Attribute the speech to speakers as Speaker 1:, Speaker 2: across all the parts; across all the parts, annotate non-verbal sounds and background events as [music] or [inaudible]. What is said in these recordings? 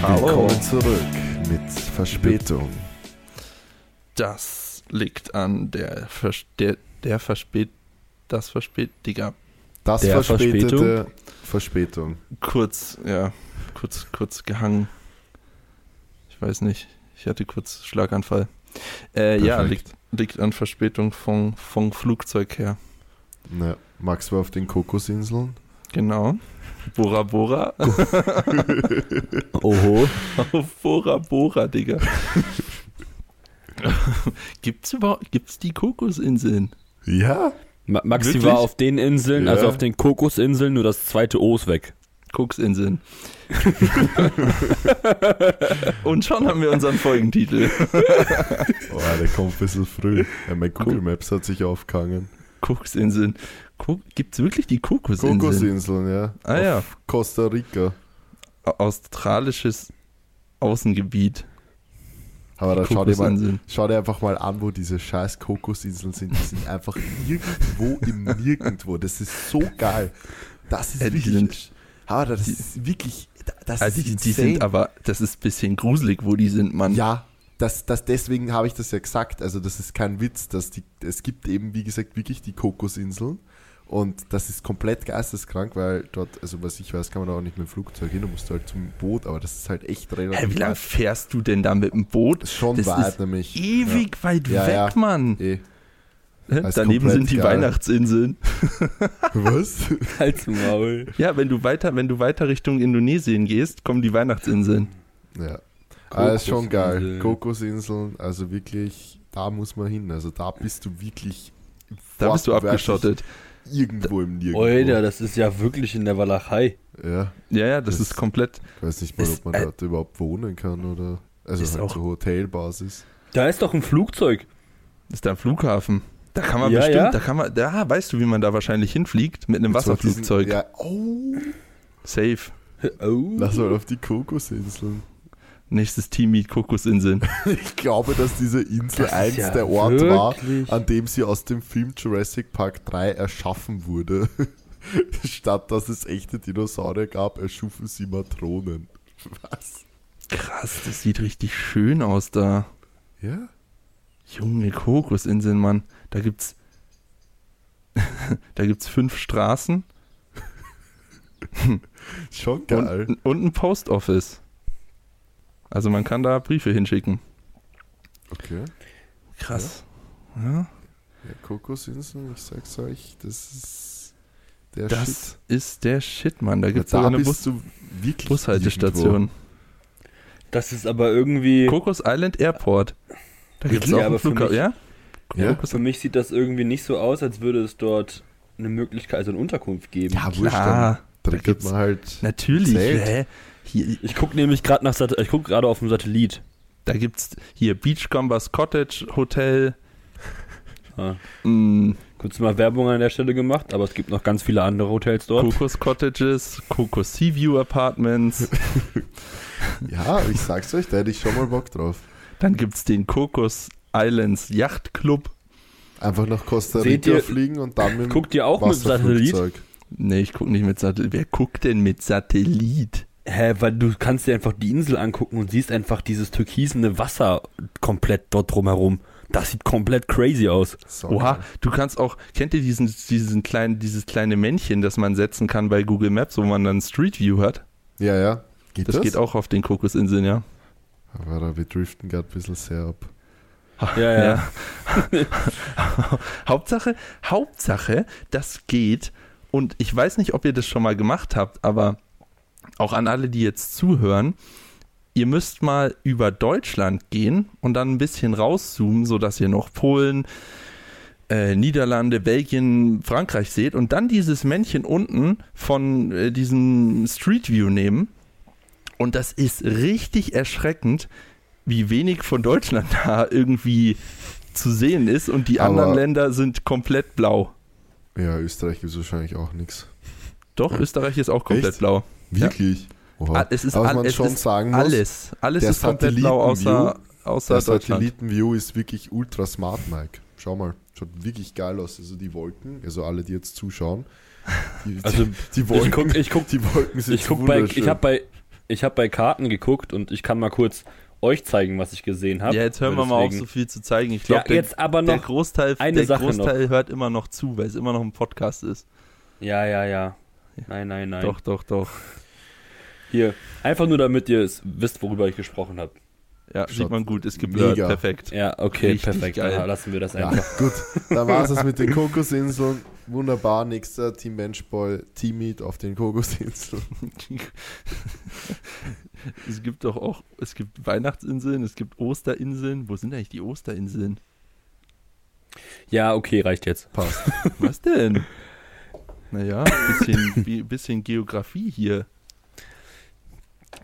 Speaker 1: Willkommen zurück mit Verspätung.
Speaker 2: Das liegt an der, Vers der, der Verspät... Das Verspät... Digga.
Speaker 1: Das
Speaker 3: Der
Speaker 1: verspätete Verspätung.
Speaker 2: Kurz, ja, kurz, kurz gehangen. Ich weiß nicht. Ich hatte kurz Schlaganfall. Äh, ja, liegt, liegt an Verspätung vom, vom Flugzeug her.
Speaker 1: Ne, Max war auf den Kokosinseln.
Speaker 2: Genau. Bora Bora.
Speaker 3: Oho.
Speaker 2: Auf Bora Bora, Digga. gibt's überhaupt, gibt's die Kokosinseln?
Speaker 1: Ja?
Speaker 3: Ma Maxi
Speaker 2: Wirklich?
Speaker 3: war auf den Inseln,
Speaker 1: Ja.
Speaker 3: also auf den Kokosinseln, nur das zweite O ist weg.
Speaker 2: Koksinseln. Und schon haben wir unseren Folgentitel.
Speaker 1: Oh, der kommt ein bisschen früh. Ja, mein Google Maps hat sich aufgehangen.
Speaker 2: Koksinseln. Ko gibt's wirklich die Kokosinseln?
Speaker 1: Kokosinseln, ja.
Speaker 2: Ah,
Speaker 1: auf
Speaker 2: ja.
Speaker 1: Costa Rica.
Speaker 2: Australisches Außengebiet.
Speaker 1: Aber da schau dir, mal, schau dir einfach mal an, wo diese scheiß Kokosinseln sind. Die sind einfach [laughs] irgendwo im Nirgendwo. Das ist so geil. Das ist wirklich.
Speaker 2: sind-
Speaker 1: aber das
Speaker 2: die-
Speaker 1: ist wirklich. Das
Speaker 2: Also
Speaker 1: ist
Speaker 2: die, die sind aber, das ist ein bisschen gruselig, wo die sind, Mann.
Speaker 1: Ja, das, das, deswegen habe ich das ja gesagt. Also, das ist kein Witz. Dass die, es gibt eben, wie gesagt, wirklich die Kokosinseln. Und das ist komplett geisteskrank, weil dort, also was ich weiß, kann man da auch nicht mit dem Flugzeug hin. Du musst halt zum Boot, aber das ist halt echt relativ
Speaker 2: Hä, wie lange fährst du denn da mit dem Boot?
Speaker 1: Das ist schon
Speaker 2: das
Speaker 1: weit,
Speaker 2: ist
Speaker 1: nämlich.
Speaker 2: Ewig weit
Speaker 1: Ja,
Speaker 2: weg,
Speaker 1: ja.
Speaker 2: Mann.
Speaker 1: Ja. Eh.
Speaker 2: Daneben sind die
Speaker 1: geil.
Speaker 2: Weihnachtsinseln. [laughs]
Speaker 1: Was? [laughs]
Speaker 3: Halt's Maul.
Speaker 2: Ja, wenn du weiter, wenn du weiter Richtung Indonesien gehst, kommen die Weihnachtsinseln.
Speaker 1: ja. Ah, ist schon geil.
Speaker 3: Kokosinseln.
Speaker 1: Also wirklich, da muss man hin. Also da bist du wirklich.
Speaker 2: Da bist du abgeschottet.
Speaker 1: Irgendwo im Nirgendwo.
Speaker 3: Alter, das ist ja wirklich in der Walachei.
Speaker 1: Ja.
Speaker 2: Ja, ja, das,
Speaker 1: Das-
Speaker 2: ist komplett.
Speaker 1: Ich weiß nicht mal, ob man
Speaker 2: äh,
Speaker 1: dort überhaupt wohnen kann oder. Also
Speaker 2: ist
Speaker 1: halt
Speaker 2: auch-
Speaker 1: so Hotelbasis.
Speaker 3: Da ist doch ein Flugzeug.
Speaker 2: Ist da ein Flughafen. Da kann man
Speaker 3: Ja,
Speaker 2: bestimmt,
Speaker 3: ja.
Speaker 2: da kann man, da weißt du, wie man da wahrscheinlich hinfliegt mit einem Wasserflugzeug.
Speaker 1: diesen- Ja, oh.
Speaker 2: Safe.
Speaker 3: Oh.
Speaker 1: Lass mal auf die Kokosinseln.
Speaker 2: Nächstes Team Meet Kokosinseln. [laughs]
Speaker 1: Ich glaube, dass diese Insel
Speaker 3: Das
Speaker 1: eins
Speaker 3: ja
Speaker 1: der Ort war,
Speaker 3: wirklich-
Speaker 1: an dem sie aus dem Film Jurassic Park 3 erschaffen wurde. [laughs] Statt dass es echte Dinosaurier gab, erschufen sie Matronen. Was?
Speaker 2: Krass, das sieht richtig schön aus da.
Speaker 1: Ja?
Speaker 2: Junge Kokosinseln, Mann. Da gibt's. [laughs] da gibt's fünf Straßen
Speaker 1: Schon geil.
Speaker 2: und, und ein Post Office. Also man kann da Briefe hinschicken.
Speaker 1: Okay.
Speaker 2: Krass. Ja,
Speaker 1: Ja, Kokosinseln, ich sag's euch, das ist der
Speaker 2: das
Speaker 1: Shit.
Speaker 2: ist der Shit, Mann. Da
Speaker 1: Ja,
Speaker 2: gibt's
Speaker 1: da
Speaker 2: eine
Speaker 1: bist
Speaker 2: Bus
Speaker 1: du wirklich
Speaker 2: Bushaltestation.
Speaker 3: Das ist aber irgendwie.
Speaker 2: Kokos Island Airport. Da gibt's
Speaker 3: Ja,
Speaker 2: auch
Speaker 3: aber
Speaker 2: einen
Speaker 3: für
Speaker 2: Flughafen.
Speaker 3: mich-
Speaker 2: Ja?
Speaker 1: Ja.
Speaker 3: Für mich sieht das irgendwie nicht so aus, als würde es dort eine Möglichkeit, also eine Unterkunft geben.
Speaker 1: Ja, wurscht,
Speaker 2: Klar.
Speaker 1: dann da
Speaker 2: Da gibt's-
Speaker 1: man halt.
Speaker 2: Natürlich.
Speaker 1: Zelt.
Speaker 2: Hä? Hier,
Speaker 3: Ich gucke nämlich gerade nach Sat ich guck gerade auf dem Satellit.
Speaker 2: da gibt's hier Beachcombers Cottage Hotel.
Speaker 3: Ah,
Speaker 2: Mm,
Speaker 3: kurz mal Werbung an der Stelle gemacht, aber es gibt noch ganz viele andere Hotels dort.
Speaker 2: Kokos Cottages, Kokos Seaview Apartments. [laughs]
Speaker 1: Ja, ich sag's euch, da hätte ich schon mal Bock drauf.
Speaker 2: Dann gibt's den Kokos Islands Yacht Club.
Speaker 1: Einfach nach Costa Rica
Speaker 3: ihr-
Speaker 1: fliegen und dann mit dem
Speaker 3: Guckt ihr auch mit Satellit?
Speaker 2: Nee, ich guck nicht mit Satellit. Wer guckt denn mit Satellit?
Speaker 3: Hä, weil du kannst dir einfach die Insel angucken und siehst einfach dieses türkisene Wasser komplett dort drumherum. Das sieht komplett crazy aus.
Speaker 1: So,
Speaker 2: Oha, du kannst auch, kennt ihr diesen, diesen kleinen, dieses kleine Männchen, das man setzen kann bei Google Maps, wo man dann Street View hat?
Speaker 1: Ja, ja. Geht
Speaker 2: Das,
Speaker 1: das?
Speaker 2: geht auch auf den Kokosinseln, ja.
Speaker 1: Aber da, wir driften gerade ein bisschen sehr ab.
Speaker 3: Ja, ja. [laughs]
Speaker 2: Hauptsache, Hauptsache, das geht. Und ich weiß nicht, ob ihr das schon mal gemacht habt, aber auch an alle, die jetzt zuhören, ihr müsst mal über Deutschland gehen und dann ein bisschen rauszoomen, sodass ihr noch Polen, äh, Niederlande, Belgien, Frankreich seht und dann dieses Männchen unten von äh, diesem Street View nehmen. Und das ist richtig erschreckend, wie wenig von Deutschland [laughs] da irgendwie zu sehen ist und die
Speaker 1: Aber-
Speaker 2: anderen Länder sind komplett blau.
Speaker 1: Ja, Österreich gibt wahrscheinlich auch nichts.
Speaker 2: Doch, Österreich ist auch komplett
Speaker 1: Echt?
Speaker 2: blau.
Speaker 1: Wirklich? Oha.
Speaker 2: Ah, Es ist,
Speaker 1: Aber was
Speaker 2: all,
Speaker 1: man
Speaker 2: es
Speaker 1: schon
Speaker 2: ist
Speaker 1: sagen muss,
Speaker 2: alles. Alles
Speaker 1: der
Speaker 2: ist komplett blau, außer, außer
Speaker 1: der
Speaker 2: Deutschland.
Speaker 1: Satellitenview ist wirklich ultra smart, Mike. Schau mal, schaut wirklich geil aus. Also die Wolken, also alle, die jetzt zuschauen, die,
Speaker 3: Also,
Speaker 1: die, die Wolken,
Speaker 3: ich guck, ich guck,
Speaker 1: die Wolken sind
Speaker 3: ich guck bei,
Speaker 1: wunderschön.
Speaker 3: ich habe bei, ich habe bei Karten geguckt und ich kann mal kurz euch zeigen, was ich gesehen habe.
Speaker 2: Ja, jetzt hören wir mal auf, so viel zu zeigen. Ich glaube,
Speaker 3: ja, jetzt aber
Speaker 2: der
Speaker 3: noch
Speaker 2: Großteil,
Speaker 3: eine
Speaker 2: der
Speaker 3: Sache
Speaker 2: Großteil hört immer noch zu, weil es immer noch ein Podcast ist.
Speaker 3: Ja, ja, ja. Nein, nein, nein.
Speaker 2: Doch, doch, doch.
Speaker 3: Hier, einfach nur damit ihr es wisst, worüber ich gesprochen habe.
Speaker 2: Ja,
Speaker 1: Schaut
Speaker 2: sieht man gut, ist geblurrt,
Speaker 1: mega.
Speaker 2: perfekt.
Speaker 3: Ja, okay,
Speaker 2: Richtig
Speaker 3: perfekt.
Speaker 2: geil.
Speaker 3: Ja, lassen wir das
Speaker 1: Ja,
Speaker 3: einfach.
Speaker 1: gut. Dann war es das mit den [laughs] Kokosinseln. Wunderbar. Nächster Team Benchball, Team Meet auf den Kokosinseln. [laughs]
Speaker 2: es gibt doch auch, es gibt Weihnachtsinseln, es gibt Osterinseln. Wo sind eigentlich die Osterinseln?
Speaker 3: Ja, okay, reicht jetzt.
Speaker 1: Passt.
Speaker 2: Was denn? [laughs] Naja, bisschen, bi- bisschen Geografie hier.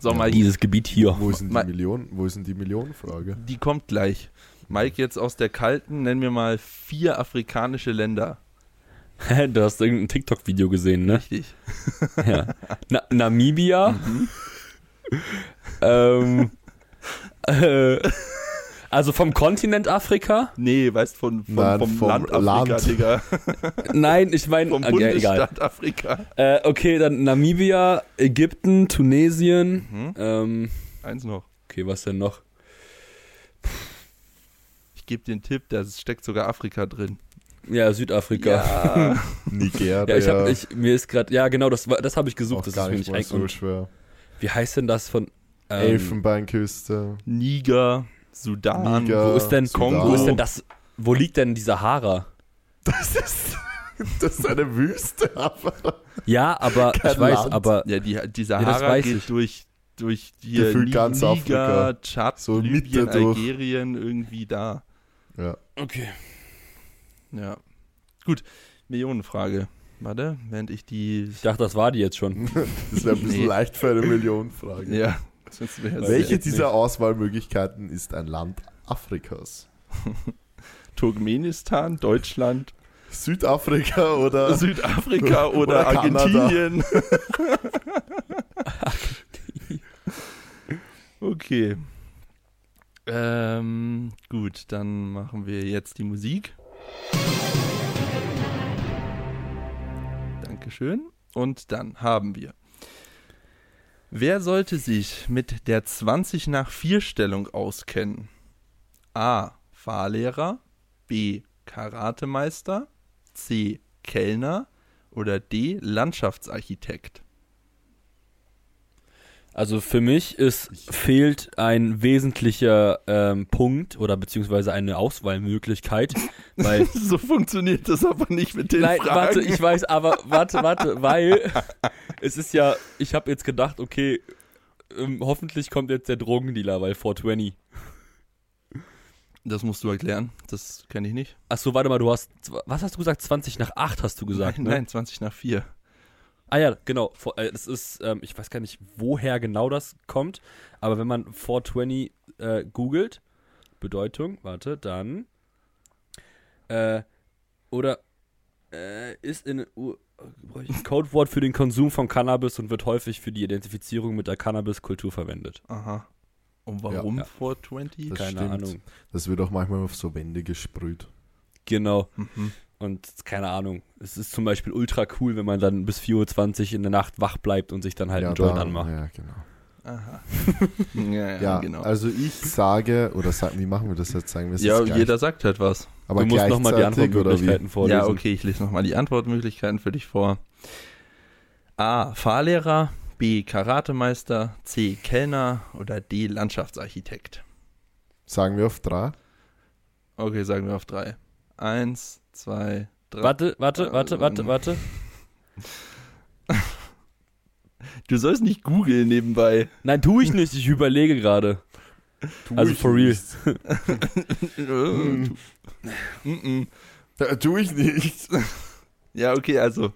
Speaker 2: So,
Speaker 1: Ja,
Speaker 2: Mike,
Speaker 3: Dieses Gebiet hier.
Speaker 1: Wo ist denn die
Speaker 2: Ma-
Speaker 1: Million? Wo ist denn die Millionenfrage?
Speaker 2: die kommt gleich. Mike, jetzt aus der kalten, nennen wir mal vier afrikanische Länder. [laughs]
Speaker 3: du hast irgendein TikTok-Video gesehen, ne?
Speaker 2: Richtig. [laughs]
Speaker 3: Ja. Na Namibia.
Speaker 2: Mhm.
Speaker 3: ähm, [laughs] äh, also vom Kontinent Afrika?
Speaker 2: Nee, weißt von, von
Speaker 1: Nein,
Speaker 2: vom,
Speaker 1: vom
Speaker 2: Land Afrika,
Speaker 1: Land.
Speaker 2: Digga. [laughs]
Speaker 3: Nein, ich meine,
Speaker 2: Vom
Speaker 3: okay, egal.
Speaker 2: Bundesstaat Afrika.
Speaker 3: Äh, okay, dann Namibia, Ägypten, Tunesien.
Speaker 2: Mhm.
Speaker 3: Ähm,
Speaker 2: Eins noch.
Speaker 3: okay, was denn noch?
Speaker 2: Ich gebe dir einen Tipp, da steckt sogar Afrika drin.
Speaker 3: Ja, Südafrika.
Speaker 2: Ja. [laughs]
Speaker 1: Nigeria.
Speaker 3: Ja, ich hab, ich, mir ist gerade, ja genau, das, war- das habe ich
Speaker 1: auch
Speaker 3: gesucht, das
Speaker 1: gar
Speaker 3: ist mir
Speaker 1: nicht so schwer.
Speaker 3: Wie heißt denn das von ähm,
Speaker 1: Elfenbeinküste.
Speaker 2: Niger, Sudan.
Speaker 1: Niger,
Speaker 3: Wo ist denn
Speaker 1: Sudan.
Speaker 2: Kongo?
Speaker 3: Wo ist denn das? Wo liegt denn die Sahara?
Speaker 1: Das ist, das ist eine Wüste, aber
Speaker 3: Ja, aber
Speaker 1: Kein
Speaker 3: ich weiß,
Speaker 1: Land.
Speaker 3: aber
Speaker 2: Ja, die, die
Speaker 3: das
Speaker 2: Sahara
Speaker 3: weiß
Speaker 2: geht
Speaker 3: ich.
Speaker 2: durch, durch hier
Speaker 1: Gefühlt
Speaker 2: Ni-
Speaker 1: ganz
Speaker 2: Niger,
Speaker 1: Afrika.
Speaker 2: Tschad,
Speaker 1: So
Speaker 2: Libyen. Algerien, irgendwie da.
Speaker 1: ja.
Speaker 3: okay.
Speaker 2: Ja. Gut, Millionenfrage. Warte, während ich die...
Speaker 3: Ich dachte, das war die jetzt schon. [laughs]
Speaker 1: Das wäre ein bisschen
Speaker 2: Nee.
Speaker 1: leicht für eine Millionenfrage.
Speaker 2: Ja.
Speaker 1: Welche dieser
Speaker 2: nicht.
Speaker 1: Auswahlmöglichkeiten ist ein Land Afrikas? [laughs]
Speaker 2: Turkmenistan, Deutschland,
Speaker 1: Südafrika oder [laughs]
Speaker 2: Südafrika oder,
Speaker 1: Oder.
Speaker 2: Argentinien. [laughs] okay. Ähm, gut, dann machen wir jetzt die Musik. Dankeschön. Und dann haben wir. Wer sollte sich mit der 20 nach 4 Stellung auskennen? A. Fahrlehrer. B. Karatemeister. C. Kellner. Oder D. Landschaftsarchitekt.
Speaker 3: Also für mich ist, fehlt ein wesentlicher ähm, Punkt oder beziehungsweise eine Auswahlmöglichkeit, [laughs] weil
Speaker 2: so funktioniert das aber nicht mit den
Speaker 3: Nein,
Speaker 2: Fragen.
Speaker 3: warte, ich weiß, aber warte, warte, weil [laughs] es ist ja, ich habe jetzt gedacht, okay, ähm, hoffentlich kommt jetzt der Drogendealer, weil 420.
Speaker 2: das musst du erklären. Das kenne ich nicht.
Speaker 3: Achso, warte mal, du hast, was hast du gesagt? 20 nach 8 hast du gesagt,
Speaker 2: nein,
Speaker 3: ne?
Speaker 2: nein, 20 nach 4.
Speaker 3: Ah ja, genau. Vor- äh, Es ist, ähm, ich weiß gar nicht, woher genau das kommt, aber wenn man 420 äh, googelt, Bedeutung, warte, dann, äh, oder äh, ist in U brauch ich ein Codewort für den Konsum von Cannabis und wird häufig für die Identifizierung mit der Cannabis-Kultur verwendet.
Speaker 2: Aha. Und warum
Speaker 3: Ja.
Speaker 2: 420?
Speaker 1: Das
Speaker 3: Keine
Speaker 1: stimmt.
Speaker 3: Ahnung.
Speaker 1: Das wird auch manchmal auf so Wände gesprüht.
Speaker 3: Genau.
Speaker 2: Mhm.
Speaker 3: Und keine Ahnung. Es ist zum Beispiel ultra cool, wenn man dann bis 4.20 Uhr in der Nacht wach bleibt und sich dann halt einen Joint
Speaker 1: da-
Speaker 3: anmacht.
Speaker 1: Ja, genau.
Speaker 2: Aha. [laughs] ja, ja,
Speaker 1: Ja,
Speaker 2: genau.
Speaker 1: also ich sage, oder sag, wie machen wir das jetzt? Sagen wir es
Speaker 2: ja, jeder sagt halt was.
Speaker 1: aber
Speaker 3: du musst nochmal die
Speaker 1: gleichzeitig, oder wie?
Speaker 3: Antwortmöglichkeiten vorlesen.
Speaker 2: Ja, okay, ich lese nochmal die Antwortmöglichkeiten für dich vor. A. Fahrlehrer. B. Karatemeister. C. Kellner. Oder D. Landschaftsarchitekt.
Speaker 1: Sagen wir auf drei?
Speaker 2: Okay, sagen wir auf drei. Eins, zwei, drei.
Speaker 3: Warte, warte, warte, warte,
Speaker 2: Ähm.
Speaker 3: warte.
Speaker 2: Du sollst nicht googeln nebenbei.
Speaker 3: Nein, tu ich nicht. Ich überlege gerade. Also for real.
Speaker 1: Ja, [laughs] tu ich nicht.
Speaker 2: ja, okay, also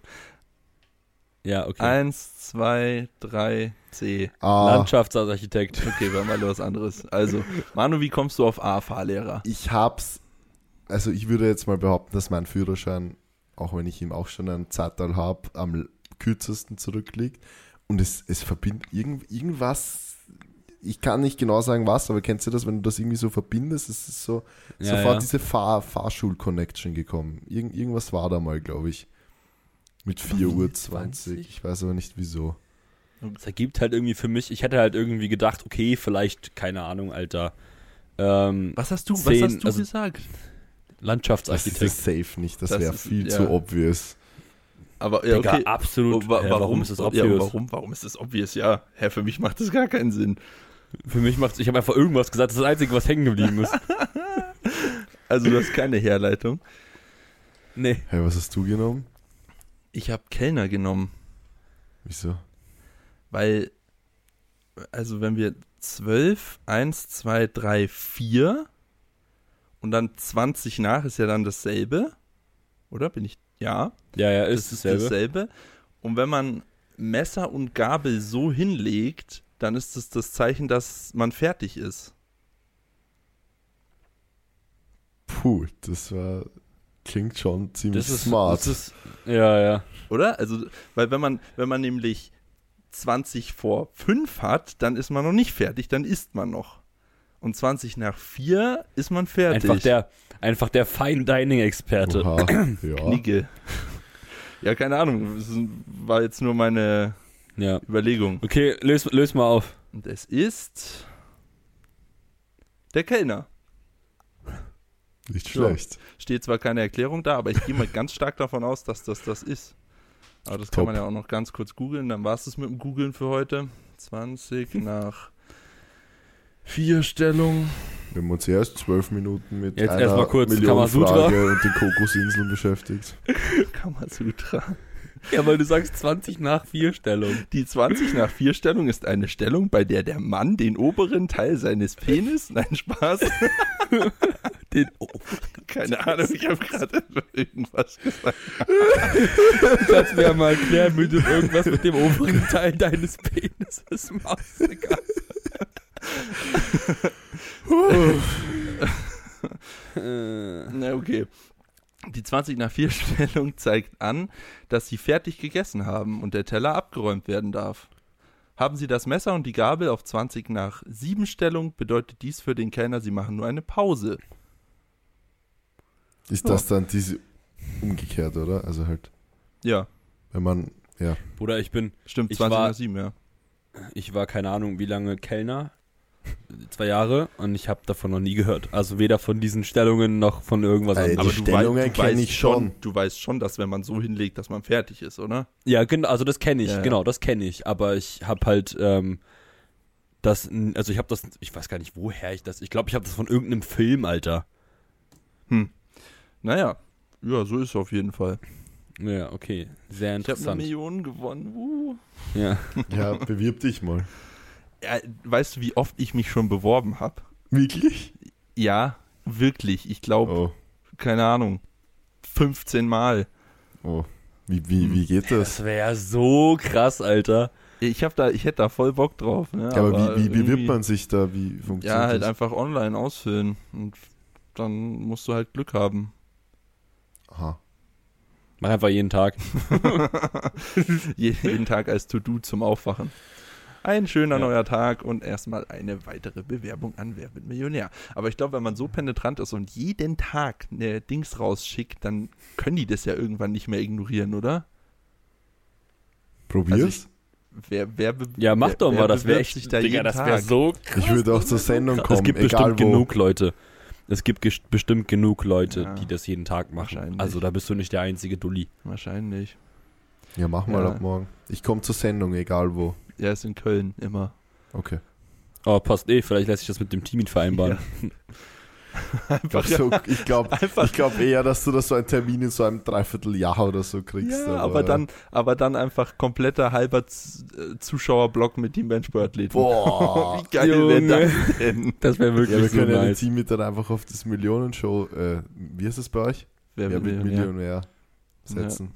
Speaker 3: Ja, okay.
Speaker 2: eins, zwei, drei, C.
Speaker 1: Ah,
Speaker 3: Landschaftsarchitekt.
Speaker 2: Okay, war mal was anderes. Also, Manu, wie kommst du auf A, Fahrlehrer?
Speaker 1: ich hab's, also ich würde jetzt mal behaupten, dass mein Führerschein, auch wenn ich ihm auch schon einen Zeitteil habe, am kürzesten zurückliegt. Und es, es verbindet irgend, irgendwas, ich kann nicht genau sagen was, aber kennst du das, wenn du das irgendwie so verbindest, es ist so
Speaker 3: Ja,
Speaker 1: sofort
Speaker 3: ja.
Speaker 1: diese Fahr Fahrschul-Connection gekommen. Irgend, irgendwas war da mal, glaube ich. Mit 4 Uhr 20.
Speaker 3: 20?
Speaker 1: Ich weiß aber nicht wieso.
Speaker 3: Es ergibt halt irgendwie für mich, ich hätte halt irgendwie gedacht, okay, vielleicht, keine Ahnung, Alter. Ähm,
Speaker 2: Was hast du, was
Speaker 3: Zehn,
Speaker 2: hast du
Speaker 3: also-
Speaker 2: gesagt?
Speaker 1: Das
Speaker 3: Landschaftsarchitekt.
Speaker 1: ist safe nicht, das,
Speaker 2: Das
Speaker 1: wäre viel
Speaker 2: ja.
Speaker 1: zu obvious.
Speaker 2: Aber ja,
Speaker 3: Digga,
Speaker 2: okay.
Speaker 3: absolut.
Speaker 2: Oh, wa-
Speaker 3: Hä, warum, ist das
Speaker 2: Ja,
Speaker 3: obvious?
Speaker 2: warum, warum ist das obvious? Ja, hä, für mich macht das gar keinen Sinn.
Speaker 3: Für mich macht ich habe einfach irgendwas gesagt, das ist das Einzige, was hängen geblieben ist. [laughs]
Speaker 2: Also du hast keine Herleitung.
Speaker 3: nee.
Speaker 1: Hey, was hast du genommen?
Speaker 2: Ich habe Kellner genommen,
Speaker 1: Wieso?
Speaker 2: weil, also wenn wir 12, 1, 2, 3, 4 und dann 20 nach ist ja dann dasselbe. Oder? Bin ich, ja.
Speaker 3: Ja, ja, ist
Speaker 2: das ist
Speaker 3: dasselbe.
Speaker 2: dasselbe. Und wenn man Messer und Gabel so hinlegt, dann ist das das Zeichen, dass man fertig ist.
Speaker 1: Puh, das war. Klingt schon ziemlich
Speaker 3: Das ist
Speaker 1: smart.
Speaker 3: Das ist, ja, ja.
Speaker 2: Oder? Also, weil wenn man, wenn man nämlich 20 vor 5 hat, dann ist man noch nicht fertig, dann isst man noch. Und 20 nach 4 ist man fertig.
Speaker 3: Einfach der, einfach der Fine Dining Experte.
Speaker 1: Oha, [clears throat] ja.
Speaker 2: Ja, keine Ahnung. Das war jetzt nur meine
Speaker 3: Ja.
Speaker 2: Überlegung.
Speaker 3: Okay, löse lös mal auf.
Speaker 2: Und es ist der Kellner.
Speaker 1: Nicht
Speaker 2: So.
Speaker 1: schlecht.
Speaker 2: Steht zwar keine Erklärung da, aber ich gehe mal ganz stark davon aus, dass das das ist. Aber das kann
Speaker 1: Top.
Speaker 2: man ja auch noch ganz kurz googeln. Dann war es das mit dem Googeln für heute. 20 [laughs] nach vier Stellung.
Speaker 1: Wir haben uns erst zwölf Minuten mit
Speaker 3: Jetzt
Speaker 1: einer
Speaker 3: kurz Kamasutra.
Speaker 1: und den Kokosinseln beschäftigt. [laughs]
Speaker 2: Kamasutra.
Speaker 3: Ja, weil du sagst 20 nach 4 Stellung.
Speaker 2: Die 20 nach 4 Stellung ist eine Stellung, bei der der Mann den oberen Teil seines Penis, [laughs] nein Spaß, [laughs]
Speaker 3: Den, oh,
Speaker 2: keine Ahnung, ich habe gerade irgendwas gesagt.
Speaker 3: kannst mir mal erklären mit dem irgendwas mit dem oberen Teil deines Penises machst.
Speaker 2: Na okay. Die 20 nach 4 Stellung zeigt an, dass sie fertig gegessen haben und der Teller abgeräumt werden darf. Haben Sie das Messer und die Gabel auf 20 nach 7 Stellung, bedeutet dies für den Kellner, Sie machen nur eine Pause.
Speaker 1: Ist das dann diese umgekehrt, oder? Also halt,
Speaker 2: Ja,
Speaker 1: wenn man, ja.
Speaker 3: Bruder, ich bin,
Speaker 2: stimmt,
Speaker 3: Ich
Speaker 2: 20
Speaker 3: war-
Speaker 2: nach 7, ja.
Speaker 3: ich war keine Ahnung wie lange Kellner. Zwei Jahre und ich habe davon noch nie gehört. Also weder von diesen Stellungen noch von irgendwas
Speaker 1: Ey,
Speaker 3: anderem.
Speaker 1: die Stellungen
Speaker 2: wei-
Speaker 1: kenn
Speaker 2: weißt
Speaker 1: ich schon.
Speaker 2: Du weißt schon, dass wenn man so hinlegt, dass man fertig ist, oder?
Speaker 3: Ja, genau, also das kenne ich,
Speaker 2: Ja, ja.
Speaker 3: genau, das kenne ich. Aber ich habe halt ähm, das, also ich habe das, ich weiß gar nicht, woher ich das, ich glaube, ich habe das von irgendeinem Film, Alter.
Speaker 2: Hm. Naja, ja, so ist es auf jeden Fall.
Speaker 3: Ja, okay, sehr
Speaker 2: Ich habe eine
Speaker 3: interessant.
Speaker 2: Million gewonnen. Uh.
Speaker 3: Ja.
Speaker 1: Ja, bewirb dich mal.
Speaker 2: Ja, weißt du, wie oft ich mich schon beworben habe?
Speaker 1: Wirklich?
Speaker 2: Ja, wirklich. Ich glaube,
Speaker 1: Oh,
Speaker 2: keine Ahnung, 15 Mal.
Speaker 1: oh. Wie, wie, wie geht das?
Speaker 3: Das wäre so krass, Alter.
Speaker 2: Ich habe da, ich hätte da voll Bock drauf. Ne?
Speaker 1: Ja, aber wie, wie bewirbt man sich da? Wie funktioniert
Speaker 2: Ja, halt
Speaker 1: das?
Speaker 2: einfach online ausfüllen und dann musst du halt Glück haben.
Speaker 1: Aha.
Speaker 3: Mach einfach jeden Tag. [laughs]
Speaker 2: Je- Jeden Tag als To-Do zum Aufwachen. Ein schöner
Speaker 3: Ja.
Speaker 2: neuer Tag und erstmal eine weitere Bewerbung an Wer wird Millionär. Aber ich glaube, wenn man so penetrant ist und jeden Tag eine Dings rausschickt, dann können die das ja irgendwann nicht mehr ignorieren, oder?
Speaker 1: Probier's?
Speaker 2: Also Wer, wer
Speaker 3: Ja, mach
Speaker 2: wer,
Speaker 3: doch mal, das wäre echt,
Speaker 2: sich da
Speaker 3: Digga,
Speaker 2: jeden
Speaker 3: das
Speaker 2: Tag?
Speaker 3: wäre so krass.
Speaker 1: ich würde auch zur Sendung kommen,
Speaker 3: Es gibt
Speaker 1: egal
Speaker 3: bestimmt
Speaker 1: wo.
Speaker 3: genug Leute. Es gibt ges- bestimmt genug Leute,
Speaker 2: Ja,
Speaker 3: die das jeden Tag machen. Also da bist du nicht der einzige Dulli.
Speaker 2: Wahrscheinlich.
Speaker 1: Ja, mach mal
Speaker 2: Ja.
Speaker 1: ab morgen. Ich komme zur Sendung, egal wo.
Speaker 2: Er ist in Köln immer.
Speaker 1: Okay.
Speaker 3: Oh, passt eh, vielleicht lässt sich das mit dem Team vereinbaren. [laughs]
Speaker 2: Einfach,
Speaker 1: Ich glaube so, ich glaub,
Speaker 2: einfach
Speaker 1: ich glaub eher, dass du da so einen Termin in so einem Dreivierteljahr oder so kriegst.
Speaker 2: Ja, aber dann, aber dann einfach kompletter halber äh, Zuschauerblock mit Team Benchbird-Lied.
Speaker 1: Boah. [laughs]
Speaker 2: Wie geil wäre das denn?
Speaker 3: Das wäre wirklich
Speaker 1: Ja, wir
Speaker 3: so
Speaker 1: können ja den
Speaker 3: nice.
Speaker 1: Team mit dann einfach auf das Millionenshow, äh, wie heißt das bei euch?
Speaker 2: Wer
Speaker 1: ja,
Speaker 2: will
Speaker 1: mit
Speaker 2: Millionär?
Speaker 1: Millionär setzen.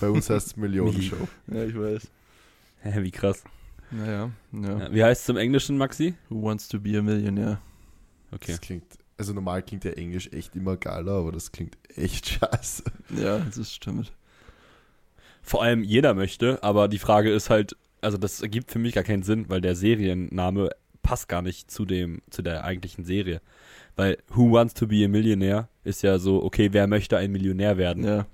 Speaker 1: Bei uns heißt es [laughs] Millionenshow.
Speaker 2: Ja, ich weiß.
Speaker 3: Hä, wie krass.
Speaker 2: Naja, ja.
Speaker 3: Wie heißt es im Englischen, Maxi?
Speaker 2: Who wants to be a millionaire?
Speaker 3: Okay.
Speaker 1: Das klingt, also normal klingt ja Englisch echt immer geiler, aber das klingt echt [laughs] scheiße.
Speaker 2: Ja, das stimmt.
Speaker 3: Vor allem jeder möchte, aber die Frage ist halt, also das ergibt für mich gar keinen Sinn, weil der Serienname passt gar nicht zu dem, zu der eigentlichen Serie. Weil Who Wants to be a Millionaire ist ja so, okay, wer möchte ein Millionär werden?
Speaker 2: Ja.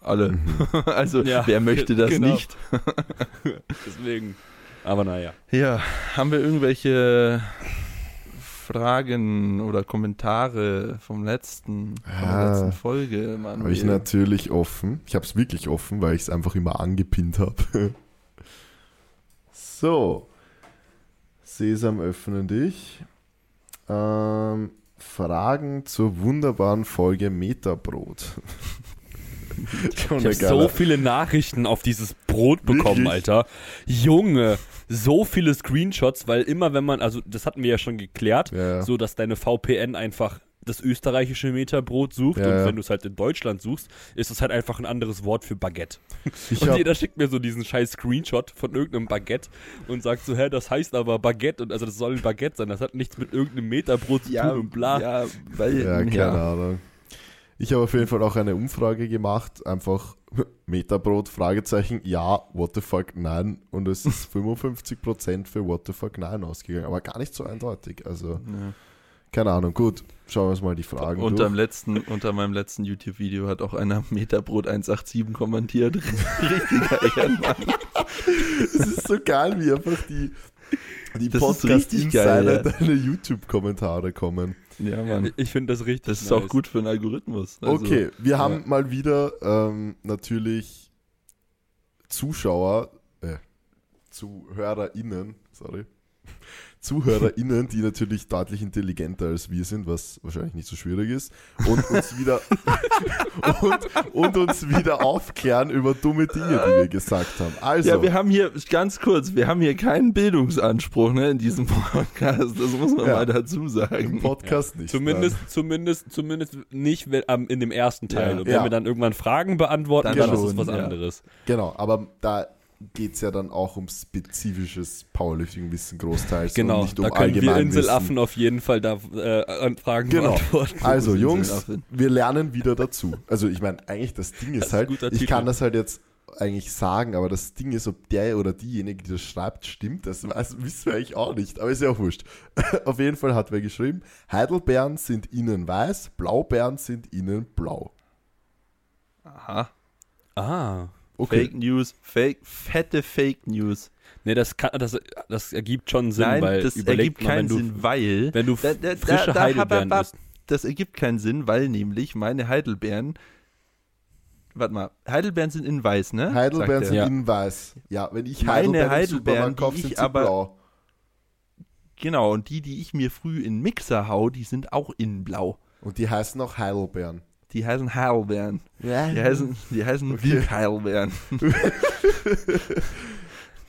Speaker 2: Alle.
Speaker 1: Mhm. [laughs]
Speaker 2: also,
Speaker 3: Ja,
Speaker 2: wer möchte das
Speaker 3: genau.
Speaker 2: nicht? [laughs]
Speaker 3: Deswegen. Aber naja.
Speaker 2: Ja, haben wir irgendwelche Fragen oder Kommentare vom letzten, von der
Speaker 1: Ja,
Speaker 2: letzten Folge?
Speaker 1: Habe ich natürlich offen. Ich habe es wirklich offen, weil ich es einfach immer angepinnt habe. [laughs] so. Sesam, öffne dich. Ähm, Fragen zur wunderbaren Folge Metabrot. [laughs]
Speaker 3: Ich habe so viele Nachrichten auf dieses Brot bekommen,
Speaker 1: Wirklich?
Speaker 3: Alter. Junge, so viele Screenshots, weil immer wenn man, also das hatten wir ja schon geklärt,
Speaker 1: Ja,
Speaker 3: so dass deine VPN einfach das österreichische Meterbrot sucht
Speaker 1: Ja,
Speaker 3: und
Speaker 1: ja.
Speaker 3: wenn du es halt in Deutschland suchst, ist es halt einfach ein anderes Wort für Baguette. [laughs]
Speaker 1: Ich
Speaker 3: und jeder schickt mir so diesen scheiß Screenshot von irgendeinem Baguette und sagt so, hä, das heißt aber Baguette und also das soll ein Baguette sein, das hat nichts mit irgendeinem Meterbrot zu
Speaker 2: ja,
Speaker 3: tun und bla.
Speaker 2: ja, weil,
Speaker 1: Ja, keine
Speaker 2: ja.
Speaker 1: Ahnung. Ich habe auf jeden Fall auch eine Umfrage gemacht, einfach [laughs] Metabrot, Fragezeichen, ja, what the fuck, nein. Und es ist [laughs] 55% für what the fuck, nein ausgegangen, aber gar nicht so eindeutig. Also,
Speaker 2: Ja.
Speaker 1: keine Ahnung, gut, schauen wir uns mal die Fragen
Speaker 2: Unter,
Speaker 1: durch.
Speaker 2: letzten, unter meinem letzten YouTube-Video hat auch einer Metabrot 187 kommentiert. [laughs] Richtiger Ehrenmann.
Speaker 1: Es ist so geil, wie einfach die, die Podcast-Insider
Speaker 2: ja.
Speaker 1: deine YouTube-Kommentare kommen.
Speaker 2: Ja, Mann.
Speaker 3: Ich finde das richtig
Speaker 2: Das ist
Speaker 3: nice.
Speaker 2: auch gut für einen Algorithmus. Also,
Speaker 1: Okay, wir haben
Speaker 2: ja.
Speaker 1: mal wieder ähm, natürlich Zuschauer, äh, ZuhörerInnen, sorry, ZuhörerInnen, die natürlich deutlich intelligenter als wir sind, was wahrscheinlich nicht so schwierig ist, und uns wieder [laughs] und, und uns wieder aufklären über dumme Dinge, die wir gesagt haben. Also,
Speaker 2: Ja, wir haben hier, ganz kurz, wir haben hier keinen Bildungsanspruch ne, in diesem Podcast. Das muss man
Speaker 1: Ja.
Speaker 2: mal dazu
Speaker 1: im
Speaker 2: sagen.
Speaker 1: Podcast nicht.
Speaker 3: Zumindest, zumindest, zumindest nicht in dem ersten Teil.
Speaker 2: Ja.
Speaker 3: und wenn
Speaker 1: Ja.
Speaker 3: wir dann irgendwann Fragen beantworten,
Speaker 2: Dann
Speaker 3: dann, ist es was
Speaker 2: ja.
Speaker 3: anderes.
Speaker 1: Genau, aber da geht es ja dann auch um spezifisches Powerlifting-Wissen großteils und
Speaker 3: Genau,
Speaker 1: nicht um
Speaker 3: da können wir. Inselaffen auf jeden Fall da äh, Fragen
Speaker 1: Genau.
Speaker 3: beantworten. [laughs]
Speaker 1: Also Jungs, wir lernen wieder dazu. Also ich meine, eigentlich das Ding
Speaker 3: Das
Speaker 1: ist
Speaker 3: ein
Speaker 1: halt, ich
Speaker 3: Titel.
Speaker 1: kann das halt jetzt eigentlich sagen, aber das Ding ist, ob der oder diejenige, die das schreibt, stimmt, das weiß, wissen wir eigentlich auch nicht, aber ist ja auch wurscht. [laughs] Auf jeden Fall hat wer geschrieben, Heidelbeeren sind innen weiß, Blaubeeren sind innen blau.
Speaker 2: Aha.
Speaker 3: Ah.
Speaker 1: Okay.
Speaker 2: Fake News, Fake, fette Fake News.
Speaker 3: Nee, das, kann, das, das ergibt schon Sinn,
Speaker 2: Nein,
Speaker 3: weil
Speaker 2: das ergibt
Speaker 3: mal,
Speaker 2: keinen
Speaker 3: du,
Speaker 2: Sinn, weil
Speaker 3: wenn du
Speaker 2: Da- da-
Speaker 3: frische
Speaker 2: da-
Speaker 3: Heidelbeeren
Speaker 2: hab-
Speaker 3: isst.
Speaker 2: das ergibt keinen Sinn, weil nämlich meine Heidelbeeren, warte mal, Heidelbeeren sind in weiß, ne?
Speaker 1: Heidelbeeren sind.
Speaker 3: Ja.
Speaker 1: innen weiß. Ja, wenn ich
Speaker 2: Meine
Speaker 1: Heidelbeeren, im
Speaker 2: Heidelbeeren,
Speaker 1: Supermarkt kaufe, sind
Speaker 2: ich
Speaker 1: sie
Speaker 2: aber-
Speaker 1: blau.
Speaker 2: Genau, und die, die ich mir früh in Mixer hau, die sind auch innen blau.
Speaker 1: Und die heißen auch Heidelbeeren.
Speaker 2: Die heißen Heidelbeeren.
Speaker 1: Ja,
Speaker 2: Die heißen, die heißen
Speaker 1: Okay.
Speaker 2: Wildheidelbeeren. [laughs]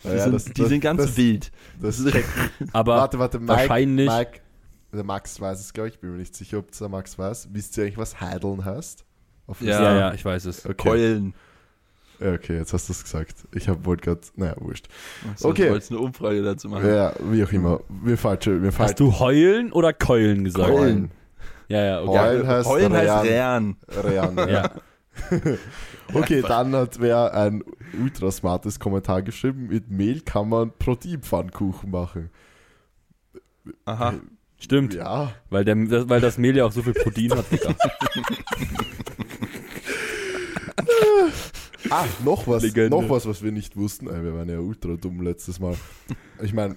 Speaker 2: Die,
Speaker 1: ja,
Speaker 2: sind,
Speaker 1: das-
Speaker 2: die
Speaker 1: das-
Speaker 2: sind ganz
Speaker 1: das-
Speaker 2: wild.
Speaker 1: Das [laughs]
Speaker 3: Aber
Speaker 1: warte, warte, Mike,
Speaker 3: wahrscheinlich-
Speaker 1: Mike, der Max weiß es, glaube ich, bin mir nicht sicher, ob es der Max weiß. Wisst ihr eigentlich, was Heideln heißt? Auf
Speaker 2: Ja.
Speaker 3: ja, ja, ich weiß es.
Speaker 1: Okay.
Speaker 2: Keulen.
Speaker 1: Ja, okay, jetzt hast du es gesagt. Ich habe wollte gerade, naja, wurscht.
Speaker 2: Achso,
Speaker 1: Okay.
Speaker 2: Ich wollte eine Umfrage dazu machen.
Speaker 1: Ja, wie auch immer. Wir falsche, wir
Speaker 3: Hast
Speaker 1: falsch.
Speaker 3: du heulen oder keulen gesagt?
Speaker 1: Heulen.
Speaker 3: Ja, ja, okay.
Speaker 1: Heulen heißt
Speaker 2: Heulen heißt
Speaker 1: Rean.
Speaker 2: Rean.
Speaker 1: Rean, ja.
Speaker 3: Ja. [laughs]
Speaker 1: Okay, dann hat wer ein ultra smartes Kommentar geschrieben, mit Mehl kann man Proteinpfannkuchen machen.
Speaker 2: Aha.
Speaker 3: Stimmt,
Speaker 1: Ja,
Speaker 3: weil, der, das- weil das Mehl ja auch so viel Protein hat. [laughs]
Speaker 1: Ah, noch was,
Speaker 3: Legende.
Speaker 1: noch was, was wir nicht wussten. Äh, Wir waren ja ultra dumm letztes Mal. Ich meine,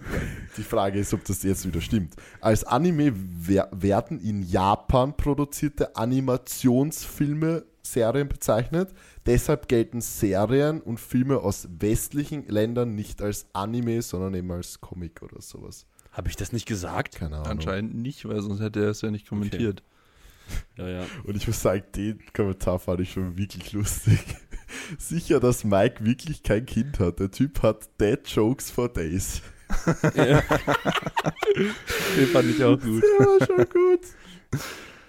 Speaker 1: die Frage ist, ob das jetzt wieder stimmt. Als Anime wer werden in Japan produzierte Animationsfilme Serien bezeichnet. Deshalb gelten Serien und Filme aus westlichen Ländern nicht als Anime, sondern eben als Comic oder sowas.
Speaker 3: Habe ich das nicht gesagt?
Speaker 1: Keine Ahnung.
Speaker 2: Anscheinend nicht, weil sonst hätte er es ja nicht kommentiert.
Speaker 3: Ja, ja.
Speaker 1: Und ich muss sagen, den Kommentar fand ich schon wirklich lustig. Sicher, dass Mike wirklich kein Kind hat. Der Typ hat Dead Jokes for Days.
Speaker 3: ja. Den fand ich auch gut.
Speaker 1: Der war schon gut.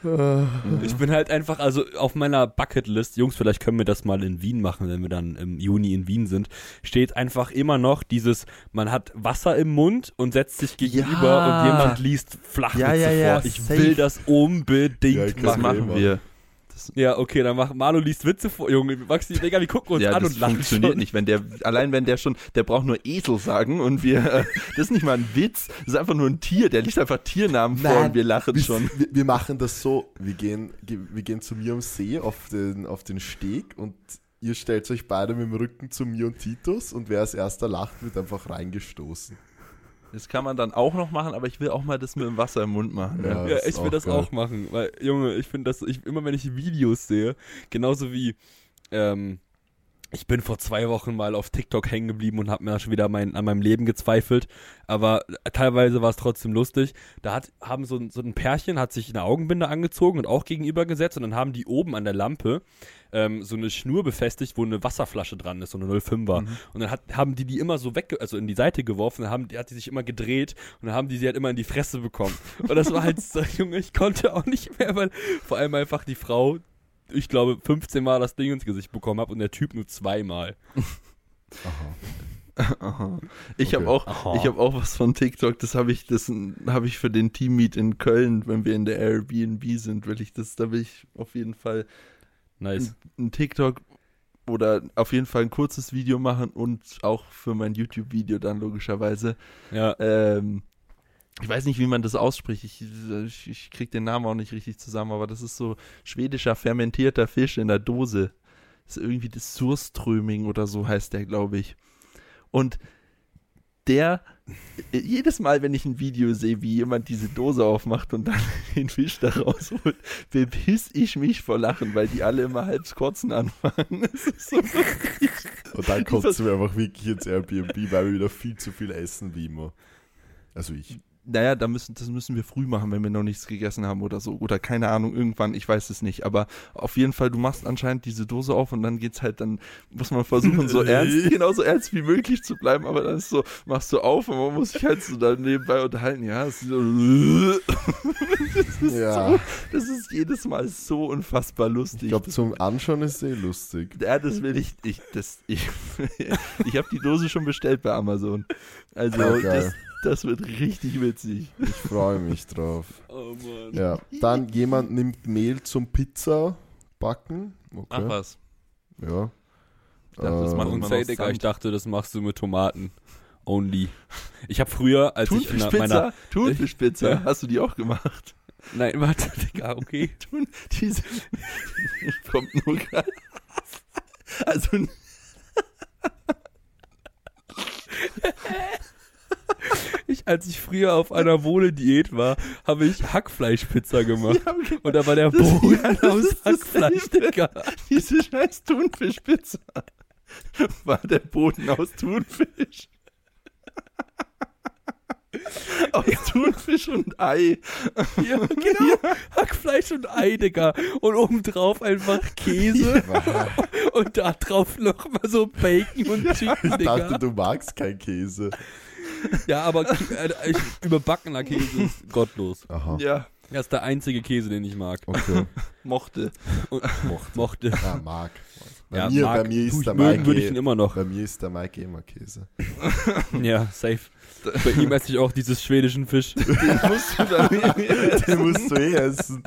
Speaker 1: Ah.
Speaker 3: Ich bin halt einfach, also auf meiner Bucketlist, Jungs, vielleicht können wir das mal in Wien machen, wenn wir dann im Juni in Wien sind, steht einfach immer noch dieses, man hat Wasser im Mund und setzt sich gegenüber
Speaker 2: Ja.
Speaker 3: und jemand liest Flachwitze
Speaker 2: Ja, ja, ja,
Speaker 3: vor. Ich
Speaker 2: safe.
Speaker 3: will das unbedingt
Speaker 1: Ja, ich
Speaker 2: Das
Speaker 3: machen.
Speaker 2: machen wir.
Speaker 3: Ja, okay, dann mach Manu liest Witze vor. Junge, Maxi, Digga, wir gucken uns
Speaker 2: Ja,
Speaker 3: an
Speaker 2: das
Speaker 3: und lachen
Speaker 2: funktioniert
Speaker 3: schon.
Speaker 2: nicht. Wenn der, allein wenn der schon, der braucht nur Esel sagen und wir, äh, das ist nicht mal ein Witz, das ist einfach nur ein Tier, der liest einfach Tiernamen vor
Speaker 1: Nein,
Speaker 2: und wir lachen
Speaker 1: Wir,
Speaker 2: schon.
Speaker 1: wir, wir machen das so, wir gehen, ge- wir gehen zu mir am See auf den, auf den Steg und ihr stellt euch beide mit dem Rücken zu mir und Titus und wer als erster lacht, wird einfach reingestoßen.
Speaker 2: Das kann man dann auch noch machen, aber ich will auch mal das mit dem Wasser im Mund machen.
Speaker 1: Ja.
Speaker 2: Ja.
Speaker 3: Ich will das
Speaker 1: geil.
Speaker 3: auch machen, weil, Junge, ich finde das, ich, immer wenn ich Videos sehe, genauso wie, ähm, ich bin vor zwei Wochen mal auf TikTok hängen geblieben und habe mir schon wieder mein, an meinem Leben gezweifelt, aber teilweise war es trotzdem lustig. Da hat, haben so, ein- so ein Pärchen hat sich eine Augenbinde angezogen und auch gegenüber gesetzt und dann haben die oben an der Lampe ähm, so eine Schnur befestigt, wo eine Wasserflasche dran ist, so eine 05er. Und dann hat, haben die die immer so weg, also in die Seite geworfen, dann haben, die, hat die sich immer gedreht und dann haben die sie halt immer in die Fresse bekommen. Und das war halt so, [laughs] Junge, ich konnte auch nicht mehr, weil vor allem einfach die Frau, ich glaube, 15 Mal das Ding ins Gesicht bekommen hat und der Typ nur zweimal.
Speaker 1: Aha. [laughs]
Speaker 2: Aha. Ich
Speaker 1: Okay.
Speaker 2: habe auch,
Speaker 3: Aha.
Speaker 2: ich habe auch was von TikTok. Das habe ich, das habe ich für den Teammeet in Köln, wenn wir in der Airbnb sind, will ich das, da will ich auf jeden Fall
Speaker 3: Nice.
Speaker 2: ein, ein TikTok oder auf jeden Fall ein kurzes Video machen und auch für mein YouTube-Video dann logischerweise.
Speaker 3: Ja.
Speaker 2: Ähm, ich weiß nicht, wie man das ausspricht. Ich, ich, ich krieg den Namen auch nicht richtig zusammen, aber das ist so schwedischer fermentierter Fisch in der Dose. Das ist irgendwie das Surströming oder so heißt der, glaube ich. Und der, jedes Mal, wenn ich ein Video sehe, wie jemand diese Dose aufmacht und dann [laughs] den Fisch da rausholt, bepiss ich mich vor Lachen, weil die alle immer halb kotzen anfangen. [laughs] So.
Speaker 1: Und dann [laughs] kommst du einfach wirklich ins Airbnb, weil wir wieder viel zu viel essen wie immer. Also ich.
Speaker 2: Naja, da müssen, das müssen wir früh machen, wenn wir noch nichts gegessen haben oder so. Oder keine Ahnung, irgendwann, ich weiß es nicht. Aber auf jeden Fall, du machst anscheinend diese Dose auf und dann geht's halt, dann muss man versuchen, so [laughs] ernst, genauso ernst wie möglich zu bleiben. Aber dann ist so, machst du auf und man muss sich halt so dann nebenbei unterhalten. Ja, es ist so, das [laughs] ist
Speaker 1: Ja.
Speaker 2: so, das ist jedes Mal so unfassbar lustig.
Speaker 1: Ich glaube, zum Anschauen ist es eh lustig.
Speaker 2: ja, das will ich, ich, das, ich, [laughs] ich habe die Dose schon bestellt bei Amazon. Also,
Speaker 1: geil.
Speaker 2: das, das wird richtig witzig.
Speaker 1: Ich freue mich drauf. [laughs]
Speaker 3: Oh Mann.
Speaker 1: Ja. Dann jemand nimmt Mehl zum Pizza backen. Okay.
Speaker 2: Ach was.
Speaker 1: Ja.
Speaker 2: dachte, das macht man
Speaker 3: Digga,
Speaker 2: Sand.
Speaker 3: ich dachte, das machst du mit Tomaten. Only. Ich habe früher, als ich in meiner...
Speaker 2: Thunfischpizza.
Speaker 3: Ja.
Speaker 2: Hast du die auch gemacht?
Speaker 3: Nein, warte, Digga, okay. [laughs]
Speaker 2: Thun, diese [laughs] kommt nur gerade. Also
Speaker 3: Ich, als ich früher auf einer Wohle-Diät war, habe ich Hackfleischpizza gemacht.
Speaker 2: Ja.
Speaker 3: Und da war der
Speaker 2: Das-
Speaker 3: Boden
Speaker 2: ja,
Speaker 3: aus Hackfleisch. Digga.
Speaker 2: diese scheiß Thunfischpizza war der Boden aus Thunfisch. Aus Thunfisch und Ei.
Speaker 3: Ja, genau. Hackfleisch und Ei, Digga. Und obendrauf einfach Käse. Und da drauf noch mal so Bacon und Chicken,
Speaker 1: Ich
Speaker 3: Digga.
Speaker 1: dachte, du magst keinen Käse.
Speaker 3: Ja, aber äh, ich, überbackener Käse ist gottlos.
Speaker 1: Aha.
Speaker 2: Ja,
Speaker 3: Das ist der einzige Käse, den ich mag.
Speaker 1: Okay. [laughs]
Speaker 2: mochte.
Speaker 3: Und
Speaker 1: Mochte.
Speaker 3: mochte.
Speaker 1: Ja, mag. Bei,
Speaker 3: Ja,
Speaker 1: mir,
Speaker 3: mag.
Speaker 1: bei mir ist der Mike.
Speaker 3: würde ich ihn immer noch.
Speaker 1: Bei mir ist der Mike immer Käse.
Speaker 3: Ja, safe. [laughs] Bei ihm esse ich auch dieses schwedischen Fisch. [laughs]
Speaker 2: Den musst du dann
Speaker 1: Den musst du eh essen.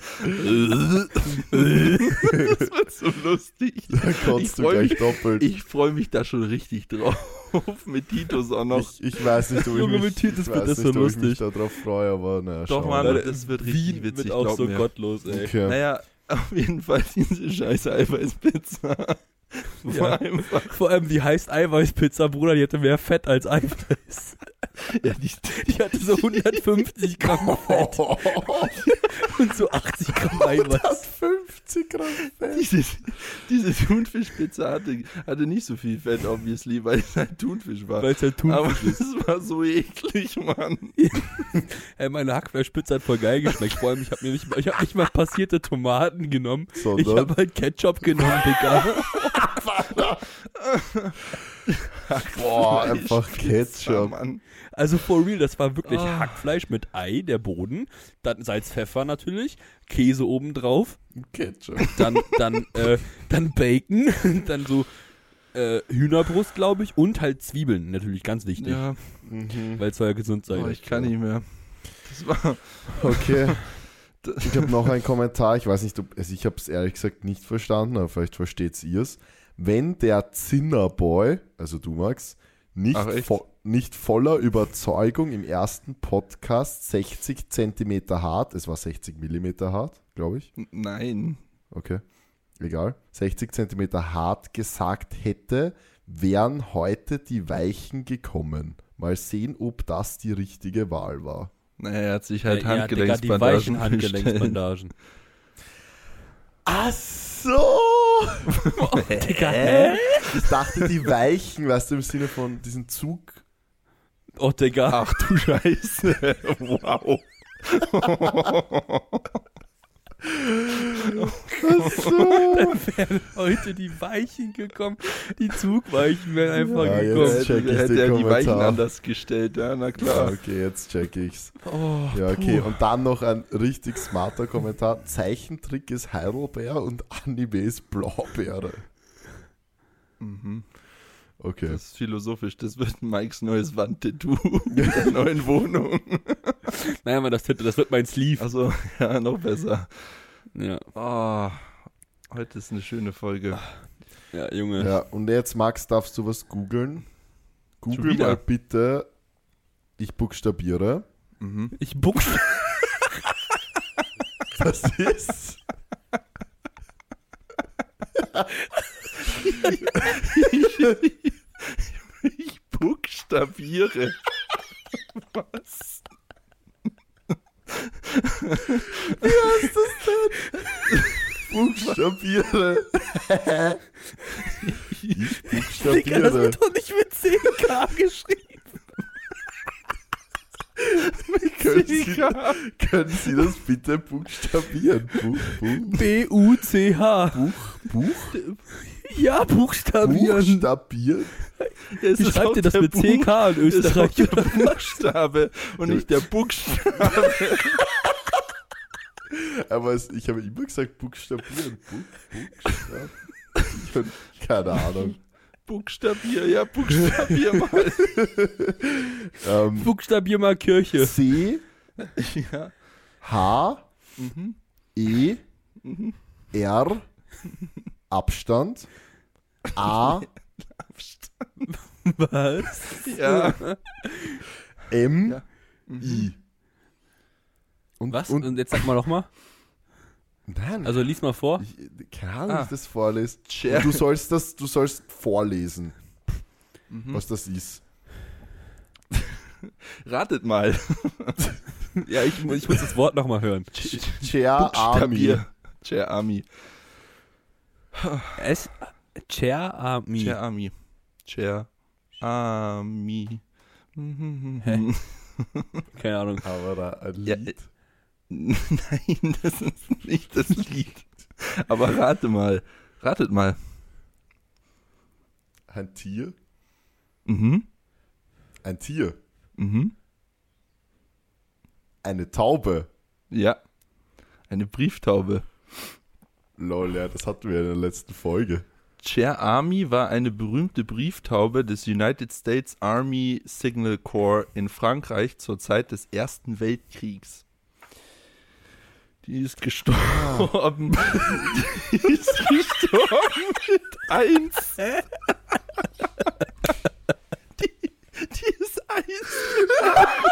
Speaker 2: Das wird so lustig.
Speaker 1: Da
Speaker 2: Ich
Speaker 1: kotzt du gleich
Speaker 2: mich-
Speaker 1: doppelt.
Speaker 2: Ich freue mich da schon richtig drauf. Mit Titus auch noch.
Speaker 1: Ich, ich weiß nicht, ob ich
Speaker 3: Junge,
Speaker 1: mich,
Speaker 3: mit Titus
Speaker 1: ich
Speaker 3: wird
Speaker 1: weiß
Speaker 3: das
Speaker 1: nicht,
Speaker 3: so
Speaker 1: ob ich mich
Speaker 3: lustig.
Speaker 1: darauf freue, aber naja,
Speaker 2: Doch, Mann.
Speaker 3: Alter,
Speaker 2: das wird richtig
Speaker 3: Wien
Speaker 2: witzig,
Speaker 3: wird auch so
Speaker 2: mir.
Speaker 3: gottlos, ey.
Speaker 1: Okay.
Speaker 2: Naja, auf jeden Fall diese scheiß Eiweißpizza. War
Speaker 3: Ja.
Speaker 2: einfach,
Speaker 3: Vor allem die heißt Eiweißpizza, Bruder, die hatte mehr Fett als Eiweiß.
Speaker 2: Ja, die,
Speaker 3: Die hatte so 150 Gramm Fett [laughs] und so 80 Gramm Eiweiß.
Speaker 1: 50 Gramm Fett.
Speaker 2: diese, diese Thunfischpizza hatte, hatte nicht so viel Fett, obviously, weil es halt Thunfisch war.
Speaker 3: Weil es halt
Speaker 2: Aber
Speaker 3: Thunfisch ist.
Speaker 2: es war so eklig, Mann. [laughs]
Speaker 3: Ey, meine Hackfleischpizza hat voll geil geschmeckt. Vor allem, ich habe mir nicht mal, ich hab nicht mal passierte Tomaten genommen. Ich
Speaker 1: Sondern?
Speaker 3: habe halt Ketchup genommen, Digga. [laughs]
Speaker 1: Boah, [laughs] einfach Ketchup.
Speaker 2: Mann.
Speaker 3: Also for real, das war wirklich
Speaker 2: Ah.
Speaker 3: Hackfleisch mit Ei, der Boden, dann Salz, Pfeffer natürlich, Käse obendrauf,
Speaker 1: Ketchup.
Speaker 3: dann dann [laughs] äh, dann Bacon, [laughs] dann so äh, Hühnerbrust, glaube ich, und halt Zwiebeln, natürlich ganz wichtig,
Speaker 2: Ja,
Speaker 1: Mhm.
Speaker 3: weil es soll ja gesund sein.
Speaker 2: oh, ich kann nicht mehr. Das war,
Speaker 1: Okay. Ich habe noch einen Kommentar. Ich weiß nicht, ob, also ich habe es ehrlich gesagt nicht verstanden, aber vielleicht versteht ihr es. Wenn der Zinnerboy, also du Max, nicht,
Speaker 2: Ach,
Speaker 1: vo nicht voller Überzeugung im ersten Podcast 60 Zentimeter hart, es war 60 Millimeter hart, glaube ich.
Speaker 2: nein.
Speaker 1: Okay. egal, 60 Zentimeter hart gesagt hätte, wären heute die Weichen gekommen. Mal sehen, ob das die richtige Wahl war.
Speaker 2: Naja, er hat sich halt
Speaker 3: ja, Digga, die weichen
Speaker 2: Handgelenksbandagen.
Speaker 3: Handgelenksbandagen.
Speaker 1: Ach so! [laughs]
Speaker 3: Digga, hä?
Speaker 1: Ich dachte, die Weichen, weißt du, im Sinne von diesem Zug.
Speaker 3: Oh, Digga.
Speaker 2: Ach du Scheiße. [laughs] Wow. [laughs] [laughs]
Speaker 3: Dann wären heute die Weichen gekommen. Die Zugweichen wären einfach
Speaker 1: Ja,
Speaker 3: gekommen.
Speaker 1: jetzt check ich
Speaker 2: hätte
Speaker 1: den
Speaker 2: er die Weichen anders gestellt, ja, na
Speaker 1: Ja,
Speaker 2: klar.
Speaker 1: okay, jetzt check ich's.
Speaker 3: Oh,
Speaker 1: Ja, okay. Und dann noch ein richtig smarter Kommentar. Zeichentrick ist Heidelbeer und Anime ist Blaubeere.
Speaker 2: Mhm.
Speaker 1: Okay.
Speaker 2: Das ist philosophisch, das wird Mikes neues Wandtattoo [laughs] in der neuen Wohnung. [laughs]
Speaker 3: Naja, man, das, wird- das wird mein Sleeve.
Speaker 2: Also, [laughs] ja, noch besser.
Speaker 3: Ja,
Speaker 2: Oh, heute ist eine schöne Folge.
Speaker 3: ja Junge.
Speaker 1: Ja, und jetzt, Max, darfst du was googeln? Google mal bitte, ich buchstabiere.
Speaker 2: Mhm.
Speaker 3: Ich buchst
Speaker 1: Das ist.
Speaker 2: Buchstabiere. [laughs] Was?
Speaker 1: Buchstabiere. ich
Speaker 3: Digga, das
Speaker 1: buchstabiere.
Speaker 3: wird doch nicht mit 10k geschrieben. [laughs]
Speaker 1: Können Sie, können Sie das bitte buchstabieren? Buch, Buch,
Speaker 3: B-U-C-H.
Speaker 1: Buch, Buch,
Speaker 3: Ja, buchstabieren.
Speaker 1: Buchstabieren?
Speaker 3: Wie
Speaker 2: ist
Speaker 3: schreibt ihr das mit CK in
Speaker 2: Buch- es ist
Speaker 3: Österreich?
Speaker 2: auch [laughs] der Buchstabe und nicht der Buchstabe.
Speaker 1: Aber es, ich habe immer gesagt buchstabieren. Buch, Buchstabieren. Keine Ahnung.
Speaker 2: Buchstabier, ja, buchstabier mal. [laughs]
Speaker 1: Ähm,
Speaker 3: Buchstabier mal Kirche.
Speaker 1: C,
Speaker 2: ja.
Speaker 1: H,
Speaker 2: Mhm.
Speaker 1: E,
Speaker 2: Mhm.
Speaker 1: R, Abstand, A,
Speaker 3: Was?
Speaker 2: Ja.
Speaker 1: M,
Speaker 2: Ja.
Speaker 1: I. Und,
Speaker 3: Was?
Speaker 1: Und,
Speaker 3: Und jetzt sag mal nochmal.
Speaker 1: nein,
Speaker 3: Also lies mal vor.
Speaker 1: ich, keine Ahnung,
Speaker 2: Ah.
Speaker 1: ich das vorlese. Du sollst das, du sollst vorlesen,
Speaker 2: Mhm.
Speaker 1: was das ist.
Speaker 2: Ratet mal.
Speaker 3: Ja, ich, ich muss das Wort nochmal hören.
Speaker 1: Chair Army.
Speaker 2: Chair Army.
Speaker 3: S. Chair Army.
Speaker 2: Chair Army. Chair Army.
Speaker 3: Hä? [laughs] Keine Ahnung.
Speaker 1: Aber da ein
Speaker 2: Ja,
Speaker 1: Lied. [laughs]
Speaker 2: Nein, das ist nicht das Lied. Aber rate mal. Ratet mal.
Speaker 1: Ein Tier.
Speaker 2: Mhm.
Speaker 1: Ein Tier.
Speaker 2: Mhm.
Speaker 1: Eine Taube.
Speaker 2: Ja. Eine Brieftaube.
Speaker 1: Lol, ja, das hatten wir in der letzten Folge.
Speaker 2: Chair Army war eine berühmte Brieftaube des United States Army Signal Corps in Frankreich zur Zeit des Ersten Weltkriegs. Die ist gestorben. [laughs] Die ist gestorben mit eins. Die, die ist eins. [laughs]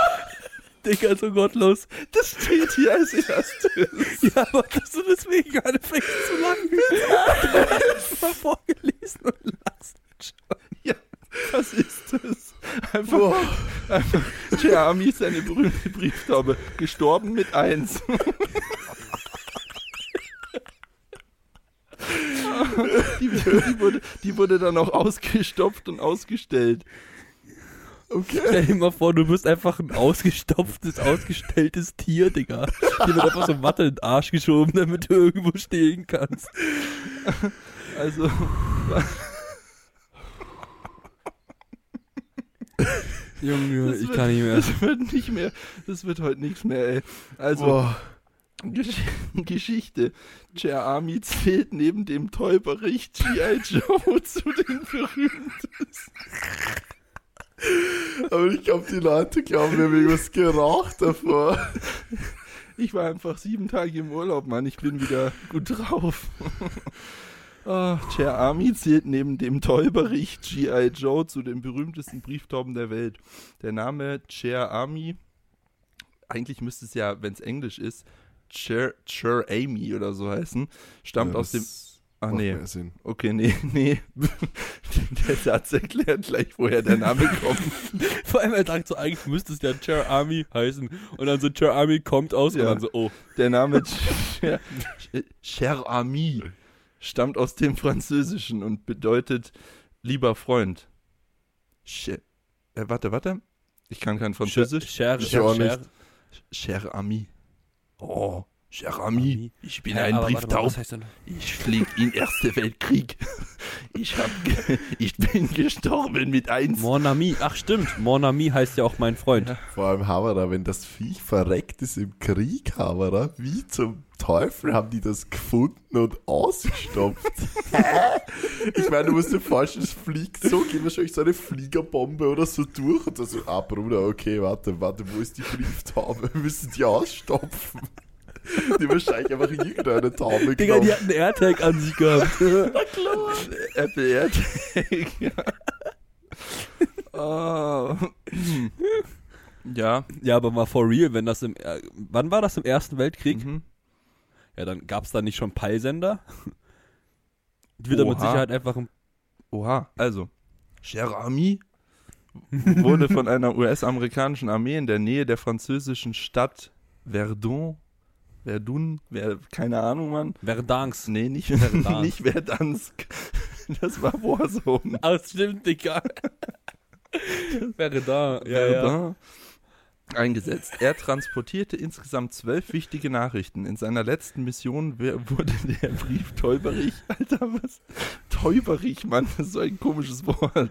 Speaker 3: Digga, so gottlos.
Speaker 2: Das steht hier als erstes.
Speaker 3: Ja, aber dass du deswegen gerade fängst zu lachen. [laughs] Du hast mal vorgelesen und lachst schon.
Speaker 2: Ja, was ist das? Einfach, einfach Chair Army ist eine berühmte Brieftaube. Gestorben mit eins. [laughs] Die, die, wurde, die wurde dann auch ausgestopft und ausgestellt.
Speaker 3: Stell dir mal vor, du bist einfach ein ausgestopftes, ausgestelltes Tier, Digga. Dir wird einfach so Matte in den Arsch geschoben, damit du irgendwo stehen kannst.
Speaker 2: Also,
Speaker 3: Junge, ich
Speaker 2: wird-
Speaker 3: kann nicht mehr.
Speaker 2: Das wird nicht mehr, das wird heute nichts mehr, ey. Also,
Speaker 1: Boah.
Speaker 2: Gesch [laughs] Geschichte. Army zählt neben dem Täuberich G.I. Joe zu den berühmtesten.
Speaker 1: Aber ich glaube, die Leute glauben, wir haben irgendwas geraucht davor.
Speaker 2: Ich war einfach sieben Tage im Urlaub, Mann. Ich bin wieder gut drauf. oh, Chair Army zählt neben dem Täuberich G.I. Joe zu den berühmtesten Brieftauben der Welt. Der Name Chair Army, eigentlich müsste es ja, wenn es Englisch ist, Chair, Chair Amy oder so heißen, stammt
Speaker 1: Ja,
Speaker 2: aus dem Ach
Speaker 1: Macht
Speaker 2: nee.
Speaker 1: mehr Sinn.
Speaker 2: Okay, nee, [laughs] nee. Der Satz erklärt gleich, woher der Name kommt. [laughs]
Speaker 3: Vor allem, er sagt so, eigentlich müsste es ja Cher Army heißen. Und dann so, Cher Army kommt aus
Speaker 2: Ja.
Speaker 3: und dann so, oh.
Speaker 2: Der Name Cher, Cher Ami stammt aus dem Französischen und bedeutet lieber Freund. Cher, äh, warte, warte. Ich kann kein Französisch.
Speaker 3: Cher, Cher, Cher.
Speaker 1: nicht.
Speaker 2: Cher Ami. Oh, Cher Ami. Ich bin
Speaker 3: Hä,
Speaker 2: ein Brieftaub.
Speaker 3: Was heißt denn?
Speaker 2: Ich flieg in Erste Weltkrieg. Ich hab, ge- ich bin gestorben mit eins.
Speaker 3: Mon ami. Ach stimmt, Mon ami heißt ja auch mein Freund.
Speaker 1: Vor allem Havara, wenn das Viech verreckt ist im Krieg, Havara, wie zum Teufel haben die das gefunden und ausgestopft? [laughs] Hä? ich meine, du musst dir vorstellen, es fliegt so, geht wahrscheinlich so eine Fliegerbombe oder so durch und dann so, ah Bruder, okay, warte, warte, wo ist die Brieftaube? Wir müssen die ausstopfen. Die wahrscheinlich einfach irgendeine Taube
Speaker 3: Digga, die hat einen AirTag an sich gehabt. [laughs]
Speaker 2: Apple AirTag. ja. [laughs] Oh. ja.
Speaker 3: ja, aber mal for real, wenn das im. Äh, wann war das im Ersten Weltkrieg?
Speaker 2: Mhm.
Speaker 3: Ja, dann gab es da nicht schon Peilsender? Die wird da mit
Speaker 2: Oha.
Speaker 3: Sicherheit einfach ein.
Speaker 2: Oha, also, Cher Ami [laughs] wurde von einer US-amerikanischen Armee in der Nähe der französischen Stadt Verdun, Verdun, wer, keine Ahnung, Mann.
Speaker 3: Verdansk.
Speaker 2: Nee, nicht,
Speaker 3: Verdansk. [laughs]
Speaker 2: nicht Verdansk. Das war Warzone. [laughs]
Speaker 3: Ah, stimmt, Digga. [laughs] Verdun. Ja, ja.
Speaker 2: Verdun eingesetzt. Er transportierte insgesamt zwölf wichtige Nachrichten. In seiner letzten Mission wurde der Brief Täuberich, Alter, was? Täuberich, Mann, das ist so ein komisches Wort.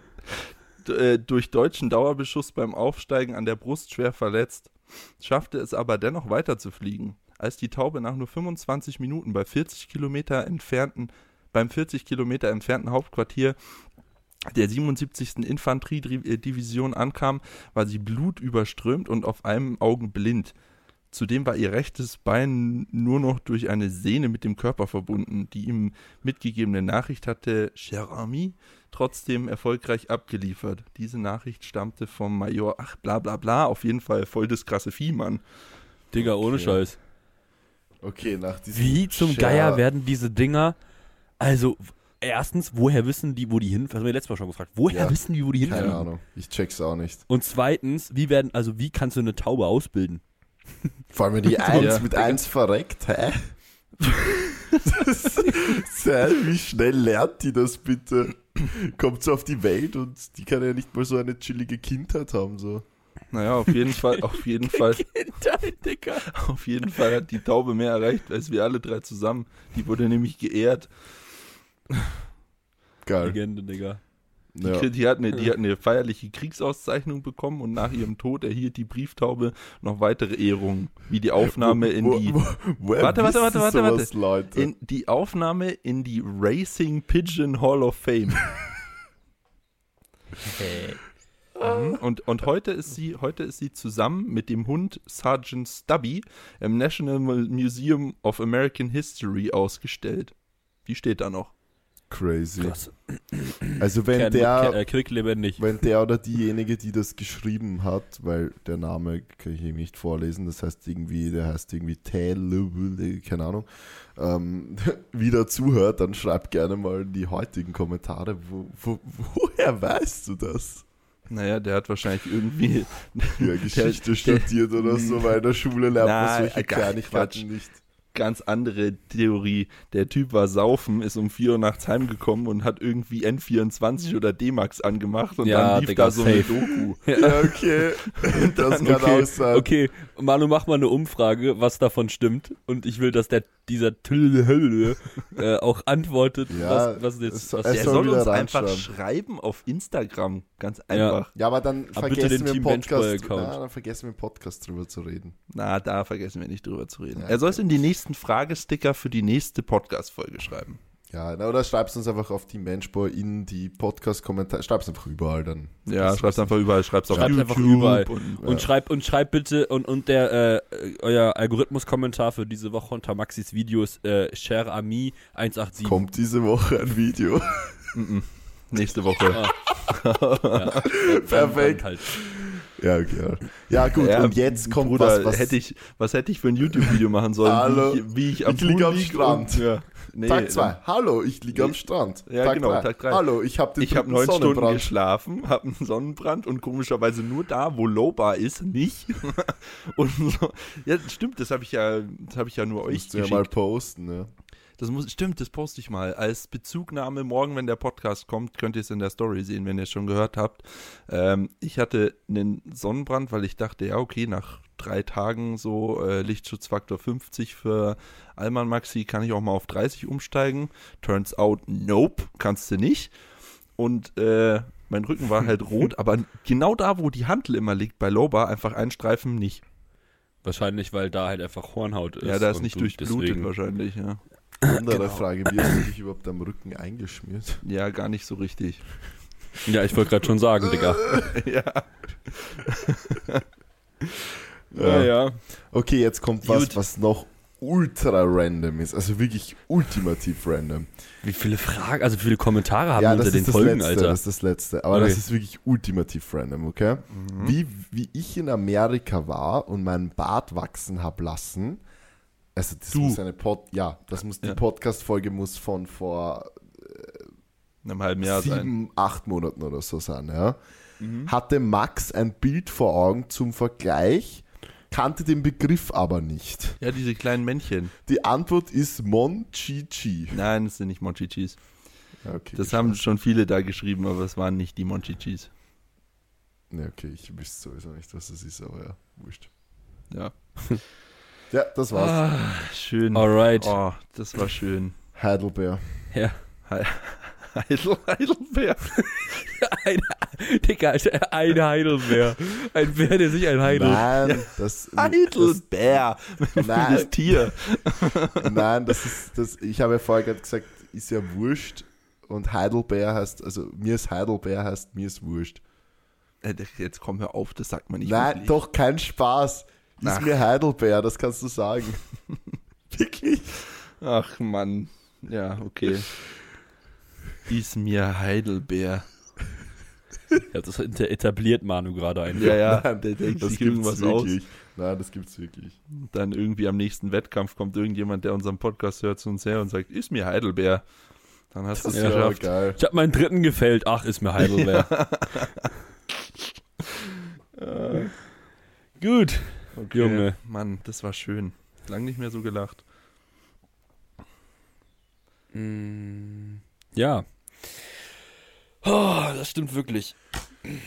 Speaker 2: D äh, durch deutschen Dauerbeschuss beim Aufsteigen an der Brust schwer verletzt, schaffte es aber dennoch weiter zu fliegen. Als die Taube nach nur 25 Minuten bei 40 Kilometer entfernten, beim 40 Kilometer entfernten Hauptquartier der 77. Infanteriedivision ankam, war sie blutüberströmt und auf einem Augen blind. Zudem war ihr rechtes Bein nur noch durch eine Sehne mit dem Körper verbunden. Die ihm mitgegebene Nachricht hatte Cher Ami trotzdem erfolgreich abgeliefert. Diese Nachricht stammte vom Major, ach bla bla bla, auf jeden Fall voll das krasse Vieh, Mann.
Speaker 3: Digga, ohne
Speaker 1: Okay.
Speaker 3: Scheiß.
Speaker 1: Okay, nach diesem
Speaker 3: Wie zum
Speaker 1: Cher-
Speaker 3: Geier werden diese Dinger. Also, erstens, woher wissen die, wo die hin. Das haben wir letztes Mal schon gefragt. Woher
Speaker 1: Ja,
Speaker 3: wissen die, wo die
Speaker 1: Keine
Speaker 3: hinfliegen?
Speaker 1: Ahnung, ich check's auch nicht.
Speaker 3: Und zweitens, wie werden, also wie kannst du eine Taube ausbilden?
Speaker 1: Vor allem, wenn die [laughs] eins mit eins verreckt, hä? [laughs] Ist- Wie schnell lernt die das bitte? Kommt so auf die Welt und die kann ja nicht mal so eine chillige Kindheit haben, so.
Speaker 2: Naja, auf jeden Fall, auf jeden [laughs] Fall,
Speaker 3: Kindheit, Digga.
Speaker 2: auf jeden Fall hat die Taube mehr erreicht als wir alle drei zusammen. Die wurde nämlich geehrt.
Speaker 1: Geil.
Speaker 3: Legende, Digga.
Speaker 2: Die,
Speaker 1: Ja.
Speaker 2: die, hat eine, die hat eine feierliche Kriegsauszeichnung bekommen und nach ihrem Tod erhielt die Brieftaube noch weitere Ehrungen, wie die Aufnahme in
Speaker 1: Wo-
Speaker 2: die
Speaker 1: wo- woher
Speaker 2: Warte, warte, warte, warte,
Speaker 1: sowas Leute?
Speaker 2: in die Aufnahme in die Racing Pigeon Hall of Fame. Mhm. [laughs] Und, und heute ist sie heute ist sie zusammen mit dem Hund Sergeant Stubby im National Mu- Museum of American History ausgestellt. Die steht da noch.
Speaker 1: Crazy.
Speaker 3: Krass.
Speaker 1: Also wenn
Speaker 3: Kern,
Speaker 1: der,
Speaker 3: äh, quicklebendig.
Speaker 1: wenn der oder diejenige, die das geschrieben hat, weil der Name kann ich eben nicht vorlesen, das heißt irgendwie, der heißt irgendwie Tail, keine Ahnung, ähm, [laughs] wieder zuhört, dann schreib gerne mal in die heutigen Kommentare, wo, wo, woher weißt du das?
Speaker 2: Naja, der hat wahrscheinlich irgendwie [laughs]
Speaker 1: Ja, [laughs] Geschichte
Speaker 2: der-
Speaker 1: studiert oder so, [laughs] weil in der Schule lernt man solche Kleinigkeiten nicht.
Speaker 2: Ganz andere Theorie. Der Typ war saufen, ist um 4 Uhr nachts heimgekommen und hat irgendwie N24 oder D-Max angemacht und
Speaker 3: Ja,
Speaker 2: dann lief
Speaker 3: Digga,
Speaker 2: da so eine
Speaker 3: safe.
Speaker 2: Doku. [laughs]
Speaker 1: Ja, okay. [laughs] Das kann
Speaker 3: okay,
Speaker 1: auch sein.
Speaker 3: okay, Manu, mach mal eine Umfrage, was davon stimmt. Und ich will, dass der dieser Tüll äh, auch antwortet,
Speaker 1: Ja,
Speaker 3: was, was jetzt was
Speaker 2: Der
Speaker 1: soll
Speaker 2: uns einfach schreiben auf Instagram. Ganz einfach.
Speaker 1: Ja, aber dann
Speaker 3: Aber bitte
Speaker 1: vergessen
Speaker 3: den
Speaker 1: wir im Podcast, na, dann vergessen wir im Podcast drüber zu reden.
Speaker 2: Na, da vergessen wir nicht drüber zu reden.
Speaker 1: Ja,
Speaker 2: er soll es in die nächsten Fragesticker für die nächste Podcast-Folge schreiben.
Speaker 1: Ja, oder schreibst uns einfach auf Team Benchboy in die Podcast-Kommentare. Schreib's einfach überall dann.
Speaker 2: Ja, schreib's einfach überall, schreib's auf
Speaker 3: Schreibt
Speaker 2: YouTube.
Speaker 3: einfach überall.
Speaker 2: Und,
Speaker 3: Und schreibt und schreibt bitte und und der äh, euer Algorithmus-Kommentar für diese Woche unter Maxis Videos äh, Share Ami 187.
Speaker 1: Kommt diese Woche ein Video.
Speaker 2: Mm -mm. [laughs] nächste Woche.
Speaker 3: Ja, [laughs] dann-
Speaker 1: Perfekt.
Speaker 3: Halt.
Speaker 1: Ja, okay. Ja, gut,
Speaker 2: Ja,
Speaker 1: und jetzt kommt
Speaker 2: Bruder,
Speaker 1: was, was
Speaker 2: hätte ich, was hätte ich für ein YouTube-Video machen sollen,
Speaker 1: Hallo,
Speaker 2: wie ich, wie ich am
Speaker 1: ich lieg
Speaker 2: Pool
Speaker 1: am Strand.
Speaker 2: Und, ja, nee,
Speaker 1: Tag 2. Hallo, ich liege am Strand.
Speaker 2: Ja,
Speaker 1: Tag
Speaker 2: genau,
Speaker 1: drei.
Speaker 2: Tag drei.
Speaker 1: Hallo, ich habe den
Speaker 2: Ich habe neun Stunden
Speaker 1: Sonnenbrand.
Speaker 2: geschlafen, habe einen Sonnenbrand und komischerweise nur da, wo Lowbar ist, nicht. [laughs] und so. Ja, stimmt, das habe ich ja, das habe ich ja nur euch
Speaker 1: du ja
Speaker 2: geschickt.
Speaker 1: mal posten, ja.
Speaker 2: Das muss, stimmt, das poste ich mal. Als Bezugnahme morgen, wenn der Podcast kommt, könnt ihr es in der Story sehen, wenn ihr es schon gehört habt. Ähm, ich hatte einen Sonnenbrand, weil ich dachte, ja, okay, nach drei Tagen so äh, Lichtschutzfaktor 50 für Alman Maxi kann ich auch mal auf 30 umsteigen. Turns out, nope, kannst du nicht. Und äh, mein Rücken war halt [laughs] rot, aber genau da, wo die Handel immer liegt, bei Lowbar, einfach ein Streifen nicht.
Speaker 3: Wahrscheinlich, weil da halt einfach Hornhaut ist.
Speaker 2: ja, da ist nicht
Speaker 3: du
Speaker 2: durchblutet wahrscheinlich, ja.
Speaker 1: Andere
Speaker 3: Genau.
Speaker 1: Frage, wie hast du dich überhaupt am Rücken eingeschmiert?
Speaker 2: Ja, gar nicht so richtig.
Speaker 3: Ja, ich wollte gerade schon sagen, Digga. [laughs]
Speaker 2: ja.
Speaker 1: Ja.
Speaker 2: ja.
Speaker 1: Okay, jetzt kommt was,
Speaker 2: Gut.
Speaker 1: was noch ultra random ist. Also wirklich ultimativ random.
Speaker 3: Wie viele Fragen, also wie viele Kommentare haben
Speaker 1: ja,
Speaker 3: unter den
Speaker 1: ist das
Speaker 3: Folgen,
Speaker 1: letzte,
Speaker 3: Alter?
Speaker 1: das ist das letzte. Aber
Speaker 3: Okay.
Speaker 1: das ist wirklich ultimativ random, okay?
Speaker 2: Mhm.
Speaker 1: Wie, wie ich in Amerika war und meinen Bart wachsen hab lassen. Also das
Speaker 2: Du.
Speaker 1: muss eine Pod, ja, das muss die
Speaker 2: Ja.
Speaker 1: Podcast-Folge muss von vor
Speaker 2: In einem halben Jahr sein.
Speaker 1: sieben, acht Monaten oder so sein, ja.
Speaker 2: Mhm.
Speaker 1: Hatte Max ein Bild vor Augen zum Vergleich, kannte den Begriff aber nicht.
Speaker 2: Ja, diese kleinen Männchen.
Speaker 1: Die Antwort ist Monchichi.
Speaker 2: Nein, das sind nicht Monchichis.
Speaker 1: Okay,
Speaker 2: Das haben schon viele da geschrieben, aber es waren nicht die Monchichis.
Speaker 1: Ne, okay, ich wüsste sowieso nicht, was das ist, aber ja, wurscht.
Speaker 2: Ja. [laughs]
Speaker 1: Ja, das war's.
Speaker 2: Ah, schön.
Speaker 3: Alright.
Speaker 2: Oh, das war schön.
Speaker 1: Heidelbeer.
Speaker 3: Ja.
Speaker 2: Heidel, Heidelbeer. [laughs]
Speaker 3: Ein, Digga, ein Heidelbeer. Ein Bär, der sich ein Heidel.
Speaker 1: Nein, das,
Speaker 2: Heidelbeer.
Speaker 1: das nein,
Speaker 2: Das Tier. [laughs]
Speaker 1: nein, das ist, das, ich habe ja vorher gerade gesagt, ist ja wurscht und Heidelbeer heißt, also mir ist Heidelbeer heißt, mir ist wurscht.
Speaker 2: Äh, Jetzt komm hör auf, das sagt man nicht.
Speaker 1: Nein,
Speaker 2: wirklich.
Speaker 1: doch, kein Spaß. Ist
Speaker 2: Ach.
Speaker 1: mir Heidelbeer, das kannst du sagen. [laughs] Wirklich?
Speaker 2: Ach Mann. Ja, okay. Ist mir Heidelbeer.
Speaker 3: Ja, das etabliert Manu gerade ein.
Speaker 2: Ja, ja, [laughs]
Speaker 1: Nein,
Speaker 2: der denkt
Speaker 1: das gibt's
Speaker 2: aus.
Speaker 1: wirklich. Nein, das gibt's wirklich.
Speaker 2: Dann irgendwie am nächsten Wettkampf kommt irgendjemand, der unseren Podcast hört, zu uns her und sagt, ist mir Heidelbeer. Dann hast du es
Speaker 1: ist ja
Speaker 2: geschafft.
Speaker 1: geil.
Speaker 3: Ich hab meinen dritten gefällt. Ach, ist mir Heidelbeer. Gut.
Speaker 2: Okay.
Speaker 3: Junge.
Speaker 2: Mann, das war schön. Lang nicht mehr so gelacht.
Speaker 3: Mm, Ja. Oh, das stimmt wirklich.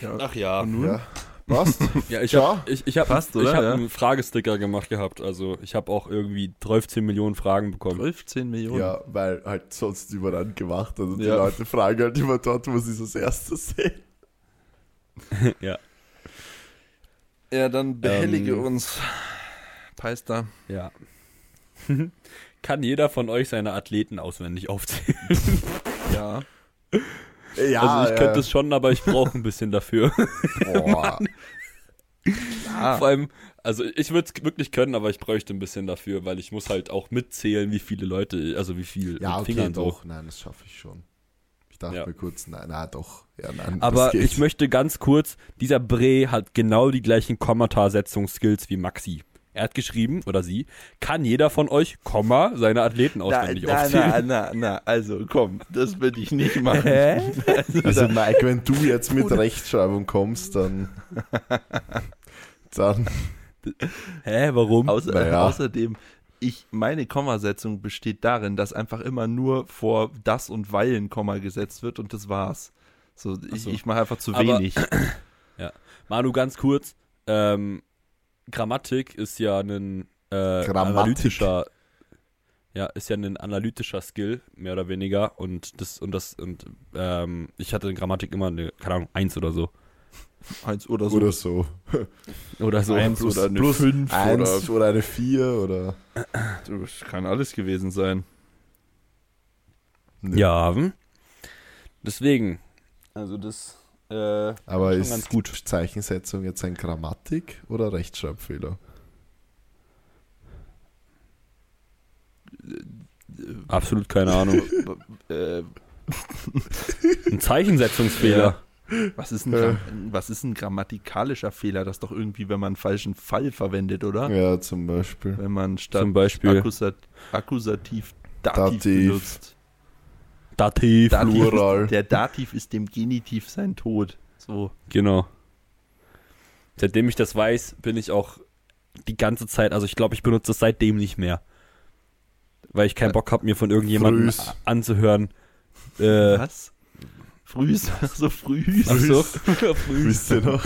Speaker 2: Ja.
Speaker 3: Ach ja.
Speaker 2: Und nun?
Speaker 1: Ja. Passt? [laughs]
Speaker 3: Ja, ich
Speaker 1: Ja.
Speaker 3: habe ich, ich hab,
Speaker 2: Passt,
Speaker 3: ich
Speaker 2: oder?
Speaker 3: hab
Speaker 2: Ja.
Speaker 3: einen Fragesticker gemacht gehabt. Also ich habe auch irgendwie 13 Millionen Fragen bekommen.
Speaker 2: 12 Millionen.
Speaker 1: ja, weil halt sonst überall gemacht hat und die
Speaker 2: Ja.
Speaker 1: Leute fragen halt immer dort, wo sie es als erstes sehen. [laughs]
Speaker 3: ja.
Speaker 2: Ja, dann behellige
Speaker 3: Ähm.
Speaker 2: uns. Peister.
Speaker 3: Ja. [laughs] Kann jeder von euch seine Athleten auswendig aufzählen? [laughs]
Speaker 2: Ja.
Speaker 1: Ja,
Speaker 3: also ich könnte
Speaker 1: ja.
Speaker 3: es schon, aber ich brauche ein bisschen dafür. [laughs]
Speaker 1: Boah.
Speaker 2: Ah,
Speaker 3: Vor allem, also ich würde es wirklich können, aber ich bräuchte ein bisschen dafür, weil ich muss halt auch mitzählen, wie viele Leute, also wie viel
Speaker 1: Ja,
Speaker 3: mit
Speaker 1: okay,
Speaker 3: Fingern so.
Speaker 1: doch. Nein, das schaffe ich schon. Ich dachte
Speaker 3: Ja.
Speaker 1: mir kurz, nein, nein, doch. Ja, nein,
Speaker 3: Aber
Speaker 1: das geht.
Speaker 3: ich möchte ganz kurz, dieser Bre hat genau die gleichen Kommatasetzungsskills wie Maxi. Er hat geschrieben, oder sie, kann jeder von euch, Komma, seine Athleten
Speaker 2: na,
Speaker 3: auswendig
Speaker 2: na,
Speaker 3: aufzählen.
Speaker 2: na, na, na, also komm, das würde ich nicht [laughs] machen.
Speaker 3: Hä?
Speaker 1: Also Mike, wenn du jetzt mit Rechtschreibung kommst, dann... [laughs] dann...
Speaker 3: Hä, warum?
Speaker 2: Außer,
Speaker 1: Naja.
Speaker 2: Außerdem, ich, meine Kommasetzung besteht darin, dass einfach immer nur vor das und weil ein Komma gesetzt wird und das war's. So, ich,
Speaker 3: so.
Speaker 2: ich mache einfach zu
Speaker 3: Aber-
Speaker 2: wenig. [clears throat]
Speaker 3: Manu, ganz kurz, ähm, Grammatik ist ja ein äh, analytischer, ja, ist ja ein analytischer Skill, mehr oder weniger. Und das, und das, und ähm, ich hatte in Grammatik immer eine, keine Ahnung, eins oder so.
Speaker 2: Eins oder so.
Speaker 1: Oder so. [laughs]
Speaker 3: Oder so.
Speaker 2: Eins
Speaker 1: Plus,
Speaker 2: oder eine
Speaker 1: plus
Speaker 2: fünf
Speaker 1: eins oder, eine vier oder...
Speaker 2: Das kann alles gewesen sein.
Speaker 1: Nö.
Speaker 3: Ja. hm? Deswegen. Also das, äh,
Speaker 1: Aber ist
Speaker 3: ganz gut.
Speaker 1: Zeichensetzung jetzt ein Grammatik- oder Rechtschreibfehler?
Speaker 3: absolut keine Ahnung. [laughs]
Speaker 2: äh,
Speaker 3: Ein Zeichensetzungsfehler.
Speaker 2: Was ist, ein Gram was ist ein grammatikalischer Fehler? Das ist doch irgendwie, wenn man einen falschen Fall verwendet, oder?
Speaker 1: Ja, zum Beispiel.
Speaker 2: Wenn man statt
Speaker 3: Zum Beispiel
Speaker 2: Akkusat Akkusativ Dativ,
Speaker 1: Dativ.
Speaker 2: benutzt.
Speaker 3: Dativ.
Speaker 2: Dativ
Speaker 1: Plural.
Speaker 2: Ist, der Dativ ist dem Genitiv sein Tod. So.
Speaker 3: Genau. Seitdem ich das weiß, bin ich auch die ganze Zeit, also ich glaube, ich benutze das seitdem nicht mehr. Weil ich keinen
Speaker 2: Ja.
Speaker 3: Bock habe, mir von irgendjemandem anzuhören. Äh,
Speaker 2: Was? [laughs] [laughs] Frühs, so [laughs] frühs.
Speaker 3: ach so. Frühs.
Speaker 1: Noch?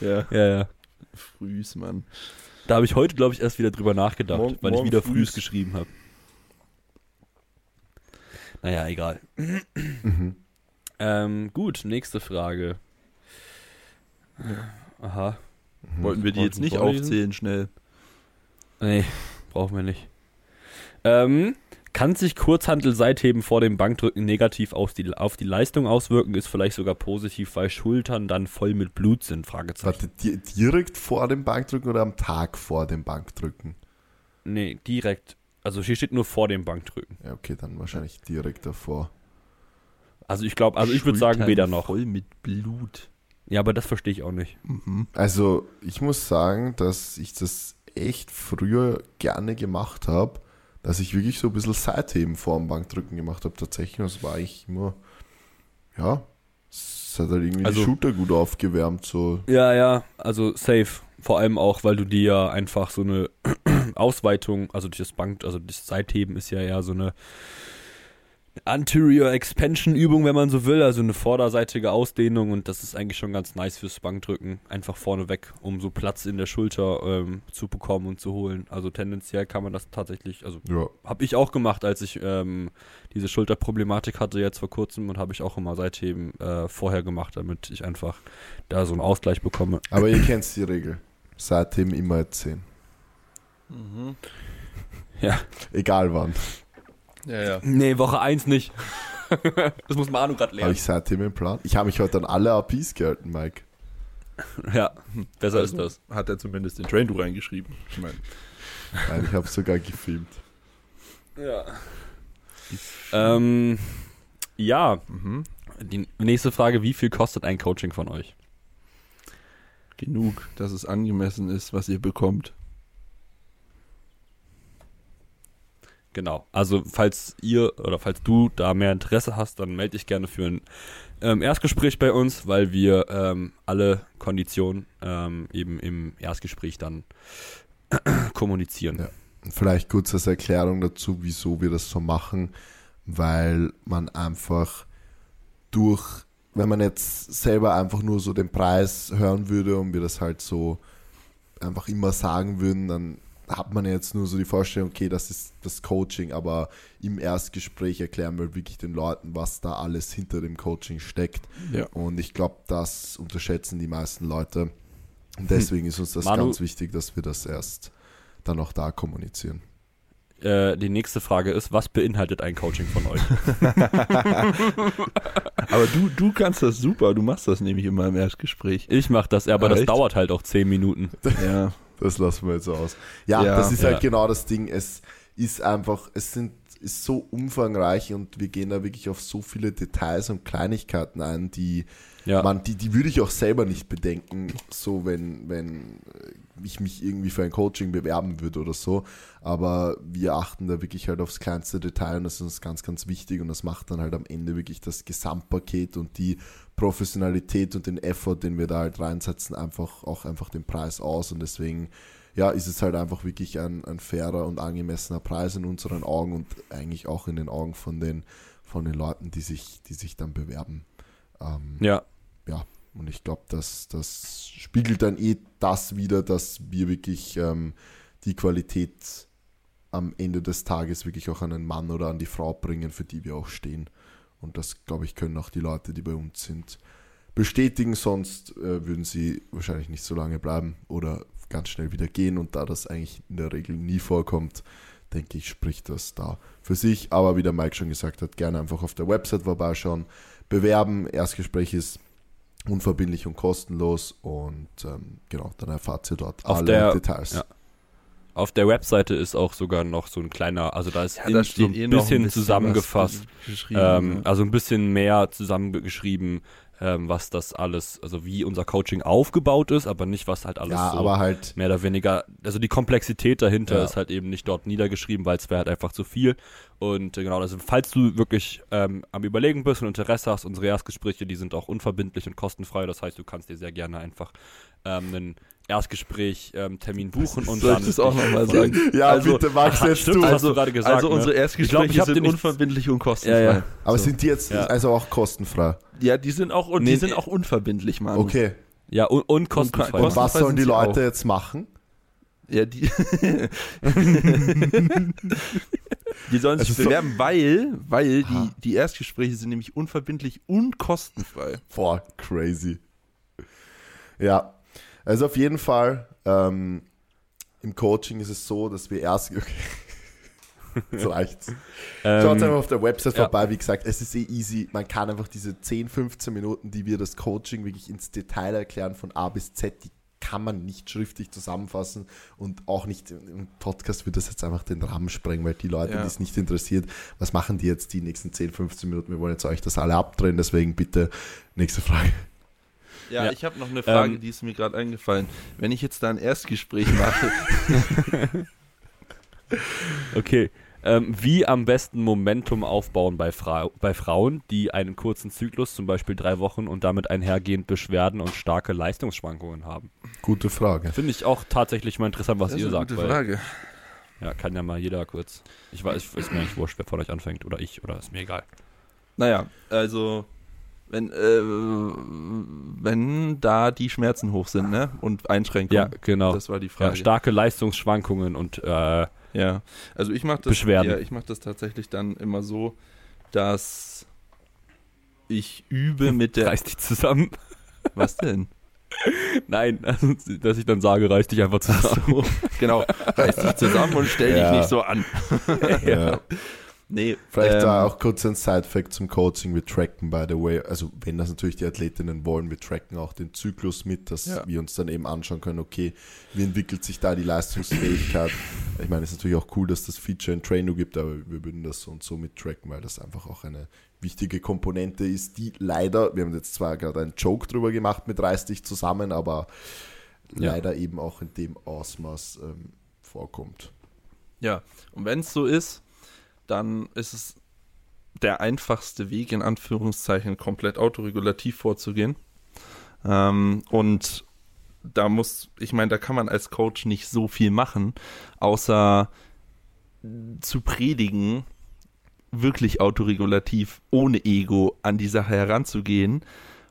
Speaker 2: Ja,
Speaker 3: Ja, ja.
Speaker 2: frühs, Mann.
Speaker 3: Da habe ich heute, glaube ich, erst wieder drüber nachgedacht,
Speaker 2: Morgen-
Speaker 3: weil ich wieder
Speaker 2: frühs.
Speaker 3: frühs geschrieben habe. Naja, egal.
Speaker 1: Mhm.
Speaker 3: Ähm, gut, nächste Frage. Aha.
Speaker 2: Wollten wir die jetzt nicht
Speaker 3: vorlesen?
Speaker 2: aufzählen, schnell.
Speaker 3: Nee, brauchen wir nicht. Ähm, kann sich Kurzhandel seitheben vor dem Bankdrücken negativ auf die, auf die Leistung auswirken, ist vielleicht sogar positiv, weil Schultern dann voll mit Blut sind, Fragezeichen.
Speaker 1: Warte, di direkt vor dem Bankdrücken oder am Tag vor dem Bankdrücken?
Speaker 3: Nee, direkt. Also hier steht nur vor dem Bankdrücken.
Speaker 1: Ja, okay, dann wahrscheinlich direkt davor.
Speaker 3: Also ich glaube, also ich würde sagen weder noch.
Speaker 2: Voll mit Blut.
Speaker 3: Ja, aber das verstehe ich auch nicht.
Speaker 2: Mhm.
Speaker 1: Also, ich muss sagen, dass ich das echt früher gerne gemacht habe, dass ich wirklich so ein bisschen Seitheben vor dem Bankdrücken gemacht habe. Tatsächlich, das war eigentlich immer, ja, es hat halt irgendwie
Speaker 3: Also-
Speaker 1: die Schulter gut aufgewärmt. So.
Speaker 3: Ja, ja, also safe. Vor allem auch, weil du dir ja einfach so eine [clears throat] Ausweitung, also durch das Bank, also das Seitheben ist ja ja so eine Anterior Expansion Übung, wenn man so will, also eine vorderseitige Ausdehnung und das ist eigentlich schon ganz nice fürs Bankdrücken. Einfach vorneweg, um so Platz in der Schulter ähm, zu bekommen und zu holen. Also tendenziell kann man das tatsächlich, also
Speaker 1: Ja,
Speaker 3: habe ich auch gemacht, als ich ähm, diese Schulterproblematik hatte jetzt vor kurzem und habe ich auch immer seitdem äh, vorher gemacht, damit ich einfach da so einen Ausgleich bekomme.
Speaker 1: aber ihr kennt die Regel. Seitheben immer 10.
Speaker 2: Mhm.
Speaker 3: Ja.
Speaker 1: Egal wann.
Speaker 2: Ja, ja.
Speaker 3: Nee, Woche 1 nicht. [laughs] das muss Manu gerade
Speaker 1: Habe
Speaker 3: lernen.
Speaker 1: ich Seitheben im Plan? Ich habe mich heute an alle APs gehalten, Mike.
Speaker 3: Ja, besser
Speaker 2: Also
Speaker 3: ist das.
Speaker 2: Hat er zumindest in Train Du reingeschrieben. Ich meine,
Speaker 1: Nein, ich habe sogar gefilmt.
Speaker 3: Ja. Ähm, ja,
Speaker 2: mhm.
Speaker 3: die nächste Frage, wie viel kostet ein Coaching von euch?
Speaker 2: genug, dass es angemessen ist, was ihr bekommt.
Speaker 3: Genau. Also, falls ihr oder falls du da mehr Interesse hast, dann melde dich gerne für ein ähm, Erstgespräch bei uns, weil wir ähm, alle Konditionen ähm, eben im Erstgespräch dann [clears throat] kommunizieren.
Speaker 1: Ja. Vielleicht kurz als Erklärung dazu, wieso wir das so machen, weil man einfach durch, wenn man jetzt selber einfach nur so den Preis hören würde und wir das halt so einfach immer sagen würden, dann hat man jetzt nur so die Vorstellung, okay, das ist das Coaching, aber im Erstgespräch erklären wir wirklich den Leuten, was da alles hinter dem Coaching steckt.
Speaker 2: Ja.
Speaker 1: Und ich glaube, das unterschätzen die meisten Leute. Und deswegen ist uns das
Speaker 3: Manu-
Speaker 1: ganz wichtig, dass wir das erst dann auch da kommunizieren.
Speaker 3: Äh, die nächste Frage ist, was beinhaltet ein Coaching von euch? [laughs]
Speaker 2: Aber du, du kannst das super, du machst das nämlich immer im Erstgespräch.
Speaker 3: Ich mache das, aber
Speaker 2: Ah,
Speaker 3: das
Speaker 2: echt?
Speaker 3: dauert halt auch 10 Minuten.
Speaker 2: Ja.
Speaker 1: Das lassen wir jetzt so aus. Ja,
Speaker 2: Ja,
Speaker 1: das ist halt
Speaker 3: ja.
Speaker 1: genau das Ding. Es ist einfach, es sind, ist so umfangreich und wir gehen da wirklich auf so viele Details und Kleinigkeiten ein, die
Speaker 3: Ja.
Speaker 1: man, die, die würde ich auch selber nicht bedenken, so wenn, wenn ich mich irgendwie für ein Coaching bewerben würde oder so. Aber wir achten da wirklich halt aufs kleinste Detail und das ist uns ganz, ganz wichtig und das macht dann halt am Ende wirklich das Gesamtpaket und die Professionalität und den Effort, den wir da halt reinsetzen, einfach auch einfach den Preis aus und deswegen ja, ist es halt einfach wirklich ein, ein fairer und angemessener Preis in unseren Augen und eigentlich auch in den Augen von den, von den Leuten, die sich, die sich dann bewerben. Ähm,
Speaker 3: Ja,
Speaker 1: und ich glaube, das, das spiegelt dann eh das wieder, dass wir wirklich ähm, die Qualität am Ende des Tages wirklich auch an einen Mann oder an die Frau bringen, für die wir auch stehen. Und das, glaube ich, können auch die Leute, die bei uns sind, bestätigen. Sonst äh, würden sie wahrscheinlich nicht so lange bleiben oder ganz schnell wieder gehen. Und da das eigentlich in der Regel nie vorkommt, denke ich, spricht das da für sich. Aber wie der Mike schon gesagt hat, gerne einfach auf der Website vorbeischauen, bewerben. Erstgespräch ist unverbindlich und kostenlos und ähm, genau, dann erfahrt ihr dort
Speaker 3: Auf
Speaker 1: alle
Speaker 3: der-
Speaker 1: Details.
Speaker 3: ja. auf der Webseite ist auch sogar noch so ein kleiner, also da ist
Speaker 2: Ja,
Speaker 3: in,
Speaker 2: da
Speaker 3: so ein
Speaker 2: eh
Speaker 3: bisschen
Speaker 2: ein bisschen
Speaker 3: zusammengefasst. Ähm,
Speaker 2: ne?
Speaker 3: also ein bisschen mehr zusammengeschrieben, ähm, was das alles, also wie unser Coaching aufgebaut ist, aber nicht, was halt alles
Speaker 1: Ja,
Speaker 3: so
Speaker 1: aber halt,
Speaker 3: mehr oder weniger, also die Komplexität dahinter
Speaker 1: Ja.
Speaker 3: ist halt eben nicht dort niedergeschrieben, weil es wäre halt einfach zu viel. Und äh, genau, also falls du wirklich ähm, am Überlegen bist und Interesse hast, unsere Erstgespräche, die sind auch unverbindlich und kostenfrei. Das heißt, du kannst dir sehr gerne einfach ähm, einen Erstgespräch ähm, Termin buchen und
Speaker 2: Soll
Speaker 3: dann.
Speaker 2: ich das auch nochmal sagen?
Speaker 1: ja,
Speaker 2: Also,
Speaker 1: bitte, Max,
Speaker 3: Ach,
Speaker 1: jetzt
Speaker 3: stimmt,
Speaker 1: du.
Speaker 3: hast
Speaker 2: Also,
Speaker 3: du gesagt.
Speaker 2: also unsere
Speaker 3: ne?
Speaker 2: Erstgespräche
Speaker 3: Ich glaub, ich
Speaker 2: sind unverbindlich und kostenfrei.
Speaker 3: Ja, ja.
Speaker 1: Aber
Speaker 2: So.
Speaker 1: sind die jetzt
Speaker 3: Ja.
Speaker 1: also auch kostenfrei?
Speaker 2: Ja, die sind auch, und
Speaker 3: Nee,
Speaker 2: die sind auch unverbindlich, Mann.
Speaker 1: Okay.
Speaker 3: Ja, und, und kostenfrei.
Speaker 2: Und
Speaker 1: Und was sollen die Leute
Speaker 2: auch.
Speaker 1: jetzt machen?
Speaker 2: Ja, die. [laughs] die sollen sich
Speaker 1: Also so-
Speaker 2: bewerben, weil, weil
Speaker 1: Ha.
Speaker 2: die, die Erstgespräche sind nämlich unverbindlich und kostenfrei.
Speaker 1: Boah, crazy. Ja, also auf jeden Fall, ähm, im Coaching ist es so, dass wir erst. [laughs] Okay. Jetzt reicht's.
Speaker 3: Ähm,
Speaker 1: Schaut einfach auf der Website
Speaker 3: ja.
Speaker 1: vorbei. Wie gesagt, es ist eh easy. Man kann einfach diese 10, 15 Minuten, die wir das Coaching wirklich ins Detail erklären, von A bis Z, die kann man nicht schriftlich zusammenfassen und auch nicht im Podcast wird das jetzt einfach den Rahmen sprengen, weil die Leute,
Speaker 2: Ja.
Speaker 1: die es nicht interessiert, was machen die jetzt die nächsten 10, 15 Minuten? Wir wollen jetzt euch das alle abdrehen, deswegen bitte nächste Frage.
Speaker 2: Ja,
Speaker 3: Ja.
Speaker 2: ich habe noch eine Frage,
Speaker 3: Ähm,
Speaker 2: die ist mir gerade eingefallen. Wenn ich jetzt da ein Erstgespräch mache, [laughs]
Speaker 3: Okay. Ähm, wie am besten Momentum aufbauen bei, Fra bei Frauen, die einen kurzen Zyklus, zum Beispiel drei Wochen und damit einhergehend Beschwerden und starke Leistungsschwankungen haben?
Speaker 1: Gute Frage.
Speaker 3: Finde ich auch tatsächlich mal interessant, was
Speaker 2: das ist
Speaker 3: ihr
Speaker 2: eine
Speaker 3: sagt.
Speaker 2: gute
Speaker 3: Weil,
Speaker 2: Frage.
Speaker 3: ja, kann ja mal jeder kurz. Ich weiß, ist mir eigentlich wurscht, wer von euch anfängt oder ich oder ist mir egal.
Speaker 2: Naja, also wenn, äh, wenn da die Schmerzen hoch sind, ne? Und Einschränkungen.
Speaker 3: Ja, genau.
Speaker 2: Das war die
Speaker 3: Ja,
Speaker 2: Frage.
Speaker 3: starke Leistungsschwankungen und äh,
Speaker 2: Ja, also ich mache das,
Speaker 3: Beschwerden.
Speaker 2: ja, ich mach das tatsächlich dann immer so, dass ich übe mit der.
Speaker 3: reiß dich zusammen. [laughs]
Speaker 2: Was denn?
Speaker 3: Nein, also, dass ich dann sage, reiß dich einfach zusammen.
Speaker 2: So, genau, reiß dich zusammen und stell
Speaker 1: Ja.
Speaker 2: dich nicht so an. [laughs]
Speaker 1: Ja. [laughs]
Speaker 2: Nee,
Speaker 1: Vielleicht
Speaker 2: ähm,
Speaker 1: da auch kurz ein Side-Fact zum Coaching. Wir tracken, by the way, also wenn das natürlich die Athletinnen wollen, wir tracken auch den Zyklus mit, dass
Speaker 2: Ja.
Speaker 1: wir uns dann eben anschauen können, okay, wie entwickelt sich da die Leistungsfähigkeit. Ich meine, es ist natürlich auch cool, dass das Feature in Traino gibt, aber wir würden das so und so mit tracken, weil das einfach auch eine wichtige Komponente ist, die leider, wir haben jetzt zwar gerade einen Joke drüber gemacht mit Reiß dich zusammen, aber
Speaker 3: Ja.
Speaker 1: leider eben auch in dem Ausmaß ähm, vorkommt.
Speaker 2: Ja, und wenn es so ist, dann ist es der einfachste Weg, in Anführungszeichen, komplett autoregulativ vorzugehen. Ähm, und da muss, ich meine, da kann man als Coach nicht so viel machen, außer zu predigen, wirklich autoregulativ, ohne Ego an die Sache heranzugehen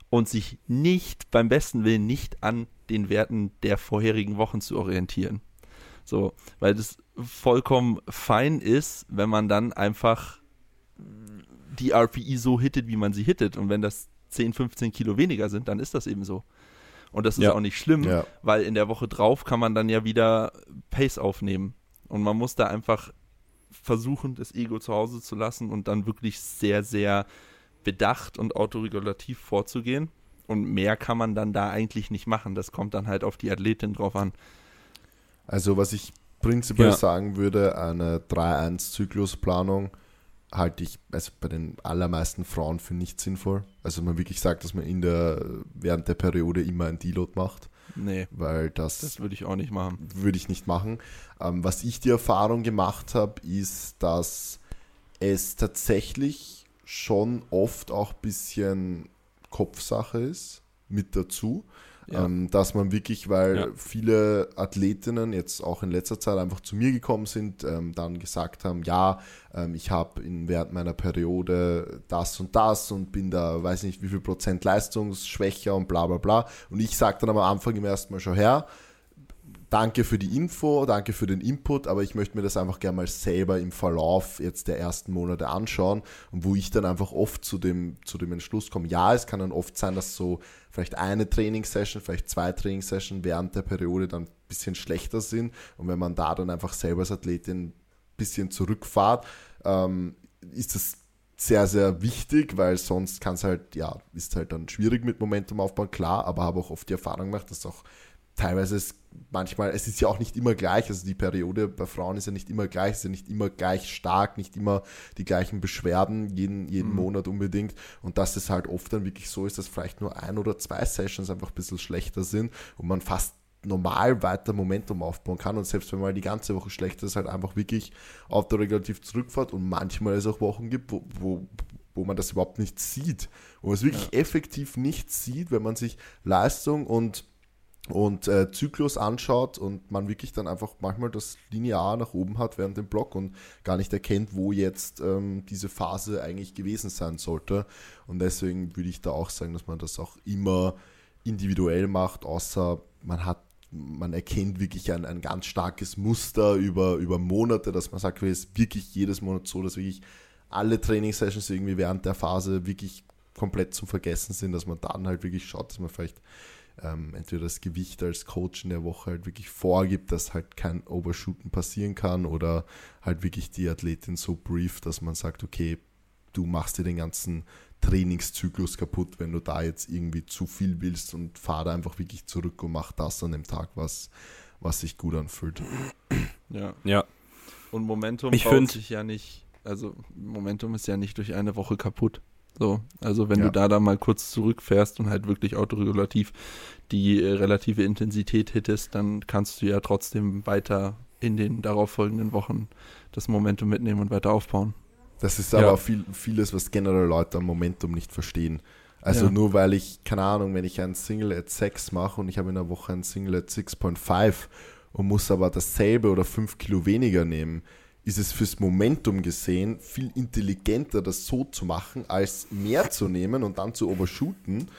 Speaker 2: und sich nicht, beim besten Willen, nicht an den Werten der vorherigen Wochen zu orientieren. So, weil das vollkommen fein ist, wenn man dann einfach die RPI so hittet, wie man sie hittet. Und wenn das 10, 15 Kilo weniger sind, dann ist das eben so. Und das ist
Speaker 3: Ja.
Speaker 2: auch nicht schlimm,
Speaker 1: Ja.
Speaker 2: weil in der Woche drauf kann man dann ja wieder Pace aufnehmen. Und man muss da einfach versuchen, das Ego zu Hause zu lassen und dann wirklich sehr, sehr bedacht und autoregulativ vorzugehen. Und mehr kann man dann da eigentlich nicht machen. Das kommt dann halt auf die Athletin drauf an.
Speaker 1: Also was ich prinzipiell
Speaker 3: Ja.
Speaker 1: sagen würde, eine 3-1-Zyklusplanung halte ich also bei den allermeisten Frauen für nicht sinnvoll. Also man wirklich sagt, dass man in der während der Periode immer ein Deload macht,
Speaker 2: Nee,
Speaker 1: weil das,
Speaker 2: das würde ich auch nicht machen.
Speaker 1: würde ich nicht machen. Ähm, was ich die Erfahrung gemacht habe, ist, dass es tatsächlich schon oft auch ein bisschen Kopfsache ist mit dazu.
Speaker 2: Ja.
Speaker 1: Ähm, dass man wirklich, weil
Speaker 3: Ja.
Speaker 1: viele Athletinnen jetzt auch in letzter Zeit einfach zu mir gekommen sind, ähm, dann gesagt haben, ja, ähm, ich habe während meiner Periode das und das und bin da, weiß nicht wie viel Prozent leistungsschwächer und bla bla bla. Und ich sage dann am Anfang im ersten Mal schon her, danke für die Info, danke für den Input, aber ich möchte mir das einfach gerne mal selber im Verlauf jetzt der ersten Monate anschauen und wo ich dann einfach oft zu dem, zu dem Entschluss komme, ja, es kann dann oft sein, dass so vielleicht eine Trainingssession, vielleicht zwei Trainingssession während der Periode dann ein bisschen schlechter sind und wenn man da dann einfach selber als Athletin ein bisschen zurückfahrt, ähm, ist das sehr, sehr wichtig, weil sonst kann es halt, ja, ist halt dann schwierig mit Momentum aufbauen, klar, aber habe auch oft die Erfahrung gemacht, dass auch teilweise ist manchmal, es ist ja auch nicht immer gleich, also die Periode bei Frauen ist ja nicht immer gleich, ist ja nicht immer gleich stark, nicht immer die gleichen Beschwerden, jeden, jeden mhm. Monat unbedingt. Und dass es halt oft dann wirklich so ist, dass vielleicht nur ein oder zwei Sessions einfach ein bisschen schlechter sind und man fast normal weiter Momentum aufbauen kann. Und selbst wenn mal die ganze Woche schlecht ist, halt einfach wirklich autoregulativ zurückfährt und manchmal es auch Wochen gibt, wo, wo, wo man das überhaupt nicht sieht. Wo man es wirklich ja. effektiv nicht sieht, wenn man sich Leistung und und äh, Zyklus anschaut und man wirklich dann einfach manchmal das linear nach oben hat während dem Block und gar nicht erkennt, wo jetzt ähm, diese Phase eigentlich gewesen sein sollte. Und deswegen würde ich da auch sagen, dass man das auch immer individuell macht, außer man hat man erkennt wirklich ein, ein ganz starkes Muster über, über Monate, dass man sagt, es ist wirklich jedes Monat so, dass wirklich alle Trainingssessions irgendwie während der Phase wirklich komplett zum Vergessen sind, dass man dann halt wirklich schaut, dass man vielleicht ähm, entweder das Gewicht als Coach in der Woche halt wirklich vorgibt, dass halt kein Overshooten passieren kann oder halt wirklich die Athletin so brieft, dass man sagt, okay, du machst dir den ganzen Trainingszyklus kaputt, wenn du da jetzt irgendwie zu viel willst und fahr da einfach wirklich zurück und mach das an dem Tag, was, was sich gut anfühlt.
Speaker 2: Ja. Ja. Und Momentum
Speaker 3: ich baut
Speaker 2: sich ja nicht, also Momentum ist ja nicht durch eine Woche kaputt. So, also wenn ja. du da dann mal kurz zurückfährst und halt wirklich autoregulativ die äh, relative Intensität hittest, dann kannst du ja trotzdem weiter in den darauffolgenden Wochen das Momentum mitnehmen und weiter aufbauen.
Speaker 1: Das ist aber ja. viel, vieles, was generell Leute am Momentum nicht verstehen. Also ja. nur weil ich, keine Ahnung, wenn ich ein Single at 6 mache und ich habe in der Woche ein Single at 6.5 und muss aber dasselbe oder 5 Kilo weniger nehmen, ist es fürs Momentum gesehen viel intelligenter, das so zu machen, als mehr zu nehmen und dann zu overshooten,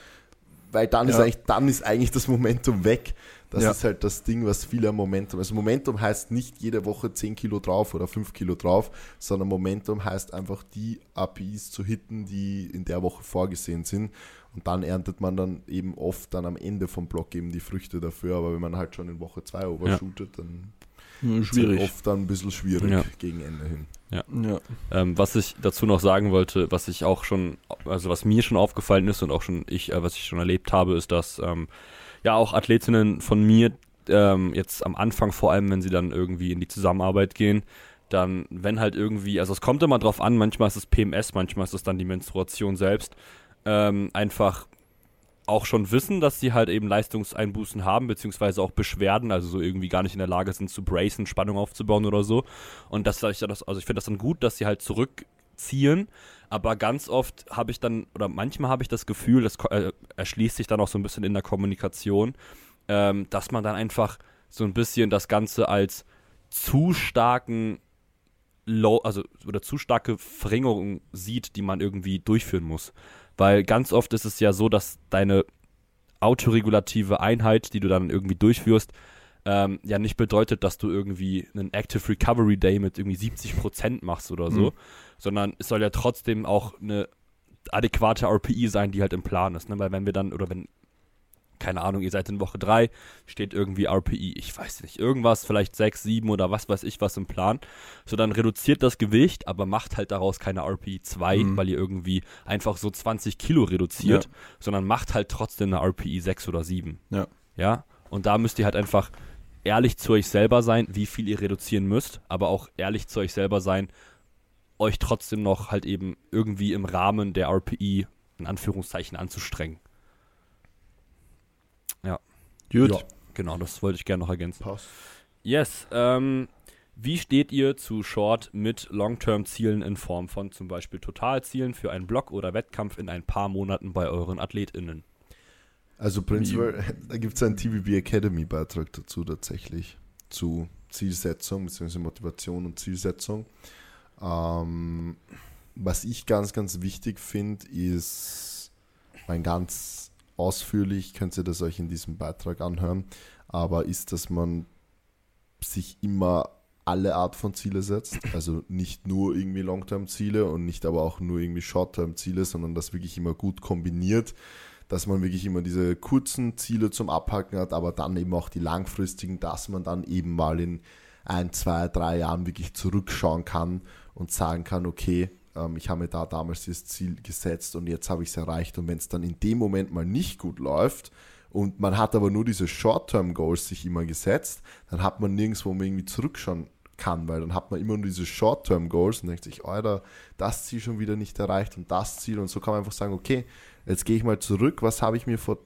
Speaker 1: weil dann, ja. ist, eigentlich, dann ist eigentlich das Momentum weg. Das ja. ist halt das Ding, was viele am Momentum. Also Momentum heißt nicht jede Woche 10 Kilo drauf oder 5 Kilo drauf, sondern Momentum heißt einfach die APIs zu hitten, die in der Woche vorgesehen sind. Und dann erntet man dann eben oft dann am Ende vom Block eben die Früchte dafür. Aber wenn man halt schon in Woche 2 overshootet, ja. dann
Speaker 2: schwierig.
Speaker 1: Ist oft dann ein bisschen schwierig
Speaker 3: ja.
Speaker 1: gegen Ende hin.
Speaker 3: Ja. ja. Ähm, was ich dazu noch sagen wollte, was ich auch schon, also was mir schon aufgefallen ist und auch schon ich, äh, was ich schon erlebt habe, ist, dass ähm, ja auch Athletinnen von mir ähm, jetzt am Anfang vor allem, wenn sie dann irgendwie in die Zusammenarbeit gehen, dann, wenn halt irgendwie, also es kommt immer drauf an, manchmal ist es PMS, manchmal ist es dann die Menstruation selbst, ähm, einfach auch schon wissen, dass sie halt eben Leistungseinbußen haben, beziehungsweise auch Beschwerden, also so irgendwie gar nicht in der Lage sind zu bracen, Spannung aufzubauen oder so. Und das, also ich finde das dann gut, dass sie halt zurückziehen, aber ganz oft habe ich dann, oder manchmal habe ich das Gefühl, das äh, erschließt sich dann auch so ein bisschen in der Kommunikation, ähm, dass man dann einfach so ein bisschen das Ganze als zu starken Low, also oder zu starke Verringerung sieht, die man irgendwie durchführen muss. Weil ganz oft ist es ja so, dass deine autoregulative Einheit, die du dann irgendwie durchführst, ähm, ja nicht bedeutet, dass du irgendwie einen Active Recovery Day mit irgendwie 70% machst oder so, mhm. sondern es soll ja trotzdem auch eine adäquate RPI sein, die halt im Plan ist. Ne? Weil wenn wir dann, oder wenn keine Ahnung, ihr seid in Woche 3, steht irgendwie RPI, ich weiß nicht, irgendwas, vielleicht 6, 7 oder was weiß ich was im Plan. So, dann reduziert das Gewicht, aber macht halt daraus keine RPI 2, mhm. weil ihr irgendwie einfach so 20 Kilo reduziert, ja. sondern macht halt trotzdem eine RPI 6 oder 7.
Speaker 2: Ja.
Speaker 3: Ja, und da müsst ihr halt einfach ehrlich zu euch selber sein, wie viel ihr reduzieren müsst, aber auch ehrlich zu euch selber sein, euch trotzdem noch halt eben irgendwie im Rahmen der RPI in Anführungszeichen anzustrengen. Gut. Ja. Genau, das wollte ich gerne noch ergänzen.
Speaker 1: Passt.
Speaker 3: Yes. Ähm, wie steht ihr zu Short- mit Long-Term-Zielen in Form von zum Beispiel Totalzielen für einen Block oder Wettkampf in ein paar Monaten bei euren AthletInnen?
Speaker 1: Also prinzipiell, [laughs] da gibt es einen TVB Academy-Beitrag dazu tatsächlich, zu Zielsetzung bzw. Motivation und Zielsetzung. Ähm, was ich ganz, ganz wichtig finde, ist mein ganz ausführlich, könnt ihr das euch in diesem Beitrag anhören, aber ist, dass man sich immer alle Art von Ziele setzt, also nicht nur irgendwie Long-Term-Ziele und nicht aber auch nur irgendwie Short-Term-Ziele, sondern das wirklich immer gut kombiniert, dass man wirklich immer diese kurzen Ziele zum Abhaken hat, aber dann eben auch die langfristigen, dass man dann eben mal in ein, zwei, drei Jahren wirklich zurückschauen kann und sagen kann, okay, ähm, ich habe mir da damals das Ziel gesetzt und jetzt habe ich es erreicht. Und wenn es dann in dem Moment mal nicht gut läuft und man hat aber nur diese Short-Term-Goals sich immer gesetzt, dann hat man nirgendwo irgendwie zurückschauen kann, weil dann hat man immer nur diese Short-Term-Goals und denkt sich, Alter, das Ziel schon wieder nicht erreicht und das Ziel und so kann man einfach sagen, okay, jetzt gehe ich mal zurück, was habe ich mir vor,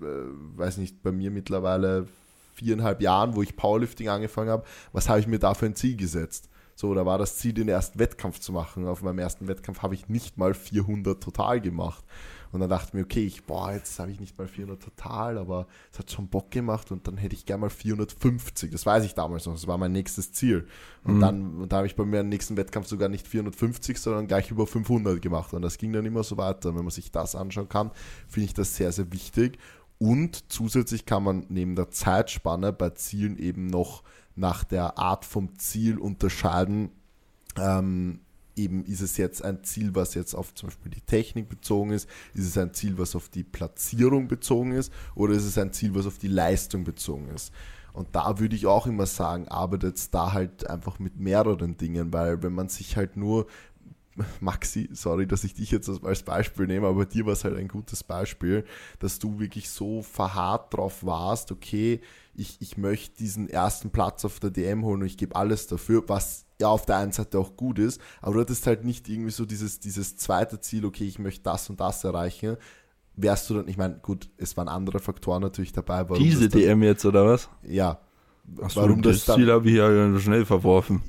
Speaker 1: äh, weiß nicht, bei mir mittlerweile viereinhalb Jahren, wo ich Powerlifting angefangen habe, was habe ich mir da für ein Ziel gesetzt? So, da war das Ziel, den ersten Wettkampf zu machen. Auf meinem ersten Wettkampf habe ich nicht mal 400 total gemacht. Und dann dachte ich mir, okay, ich, boah, jetzt habe ich nicht mal 400 total, aber es hat schon Bock gemacht und dann hätte ich gerne mal 450. Das weiß ich damals noch, das war mein nächstes Ziel. Und mhm. dann und da habe ich bei mir im nächsten Wettkampf sogar nicht 450, sondern gleich über 500 gemacht. Und das ging dann immer so weiter. Wenn man sich das anschauen kann, finde ich das sehr, sehr wichtig. Und zusätzlich kann man neben der Zeitspanne bei Zielen eben noch nach der Art vom Ziel unterscheiden. Ähm, eben ist es jetzt ein Ziel, was jetzt auf zum Beispiel die Technik bezogen ist, ist es ein Ziel, was auf die Platzierung bezogen ist oder ist es ein Ziel, was auf die Leistung bezogen ist. Und da würde ich auch immer sagen, arbeitet da halt einfach mit mehreren Dingen, weil wenn man sich halt nur Maxi, sorry, dass ich dich jetzt als Beispiel nehme, aber dir war es halt ein gutes Beispiel, dass du wirklich so verharrt drauf warst, okay, ich, ich möchte diesen ersten Platz auf der DM holen und ich gebe alles dafür, was ja auf der einen Seite auch gut ist, aber du hattest halt nicht irgendwie so dieses, dieses zweite Ziel, okay, ich möchte das und das erreichen, wärst du dann, ich meine, gut, es waren andere Faktoren natürlich dabei.
Speaker 2: Diese DM jetzt, oder was?
Speaker 1: Ja.
Speaker 2: Achso, warum das, das Ziel habe ich ja schnell verworfen.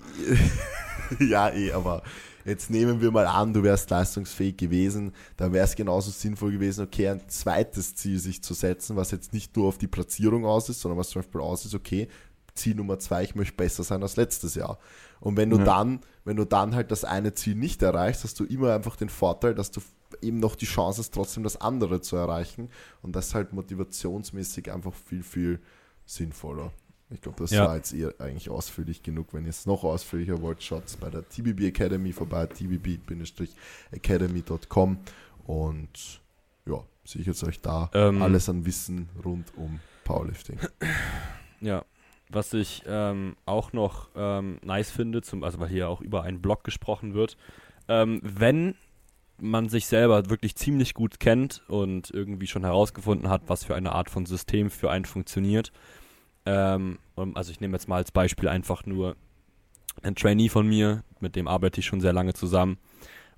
Speaker 2: [laughs]
Speaker 1: ja, eh, aber Jetzt nehmen wir mal an, du wärst leistungsfähig gewesen, dann wäre es genauso sinnvoll gewesen, okay, ein zweites Ziel sich zu setzen, was jetzt nicht nur auf die Platzierung aus ist, sondern was zum Beispiel aus ist, okay, Ziel Nummer zwei, ich möchte besser sein als letztes Jahr. Und wenn du ja. dann, wenn du dann halt das eine Ziel nicht erreichst, hast du immer einfach den Vorteil, dass du eben noch die Chance hast, trotzdem das andere zu erreichen. Und das ist halt motivationsmäßig einfach viel, viel sinnvoller. Ich glaube, das ja. war jetzt eher eigentlich ausführlich genug. Wenn ihr es noch ausführlicher wollt, schaut bei der TBB Academy vorbei, tbb-academy.com und ja, sichert euch da ähm, alles an Wissen rund um Powerlifting. [clears throat]
Speaker 3: Ja, was ich ähm, auch noch ähm, nice finde, zum, also weil hier auch über einen Blog gesprochen wird, ähm, wenn man sich selber wirklich ziemlich gut kennt und irgendwie schon herausgefunden hat, was für eine Art von System für einen funktioniert, ähm, also ich nehme jetzt mal als Beispiel einfach nur ein Trainee von mir, mit dem arbeite ich schon sehr lange zusammen.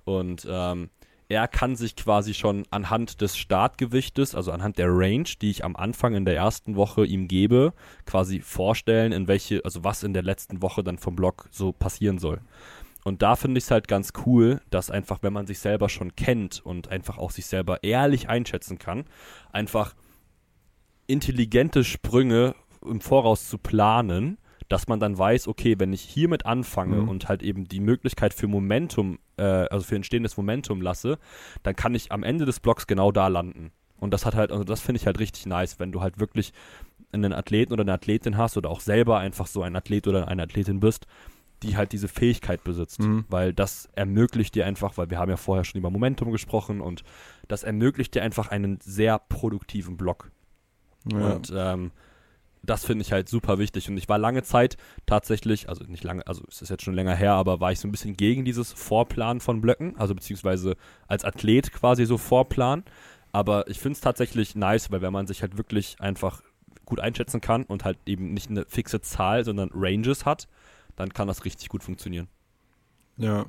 Speaker 3: Und ähm, er kann sich quasi schon anhand des Startgewichtes, also anhand der Range, die ich am Anfang in der ersten Woche ihm gebe, quasi vorstellen, in welche, also was in der letzten Woche dann vom Block so passieren soll. Und da finde ich es halt ganz cool, dass einfach, wenn man sich selber schon kennt und einfach auch sich selber ehrlich einschätzen kann, einfach intelligente Sprünge im Voraus zu planen, dass man dann weiß, okay, wenn ich hiermit anfange mhm. und halt eben die Möglichkeit für Momentum, äh, also für entstehendes Momentum lasse, dann kann ich am Ende des Blocks genau da landen. Und das hat halt, also das finde ich halt richtig nice, wenn du halt wirklich einen Athleten oder eine Athletin hast oder auch selber einfach so ein Athlet oder eine Athletin bist, die halt diese Fähigkeit besitzt. Mhm. Weil das ermöglicht dir einfach, weil wir haben ja vorher schon über Momentum gesprochen und das ermöglicht dir einfach einen sehr produktiven Block. Ja. Und ähm, das finde ich halt super wichtig. Und ich war lange Zeit tatsächlich, also nicht lange, also es ist jetzt schon länger her, aber war ich so ein bisschen gegen dieses Vorplan von Blöcken, also beziehungsweise als Athlet quasi so Vorplan. Aber ich finde es tatsächlich nice, weil wenn man sich halt wirklich einfach gut einschätzen kann und halt eben nicht eine fixe Zahl, sondern Ranges hat, dann kann das richtig gut funktionieren.
Speaker 2: Ja,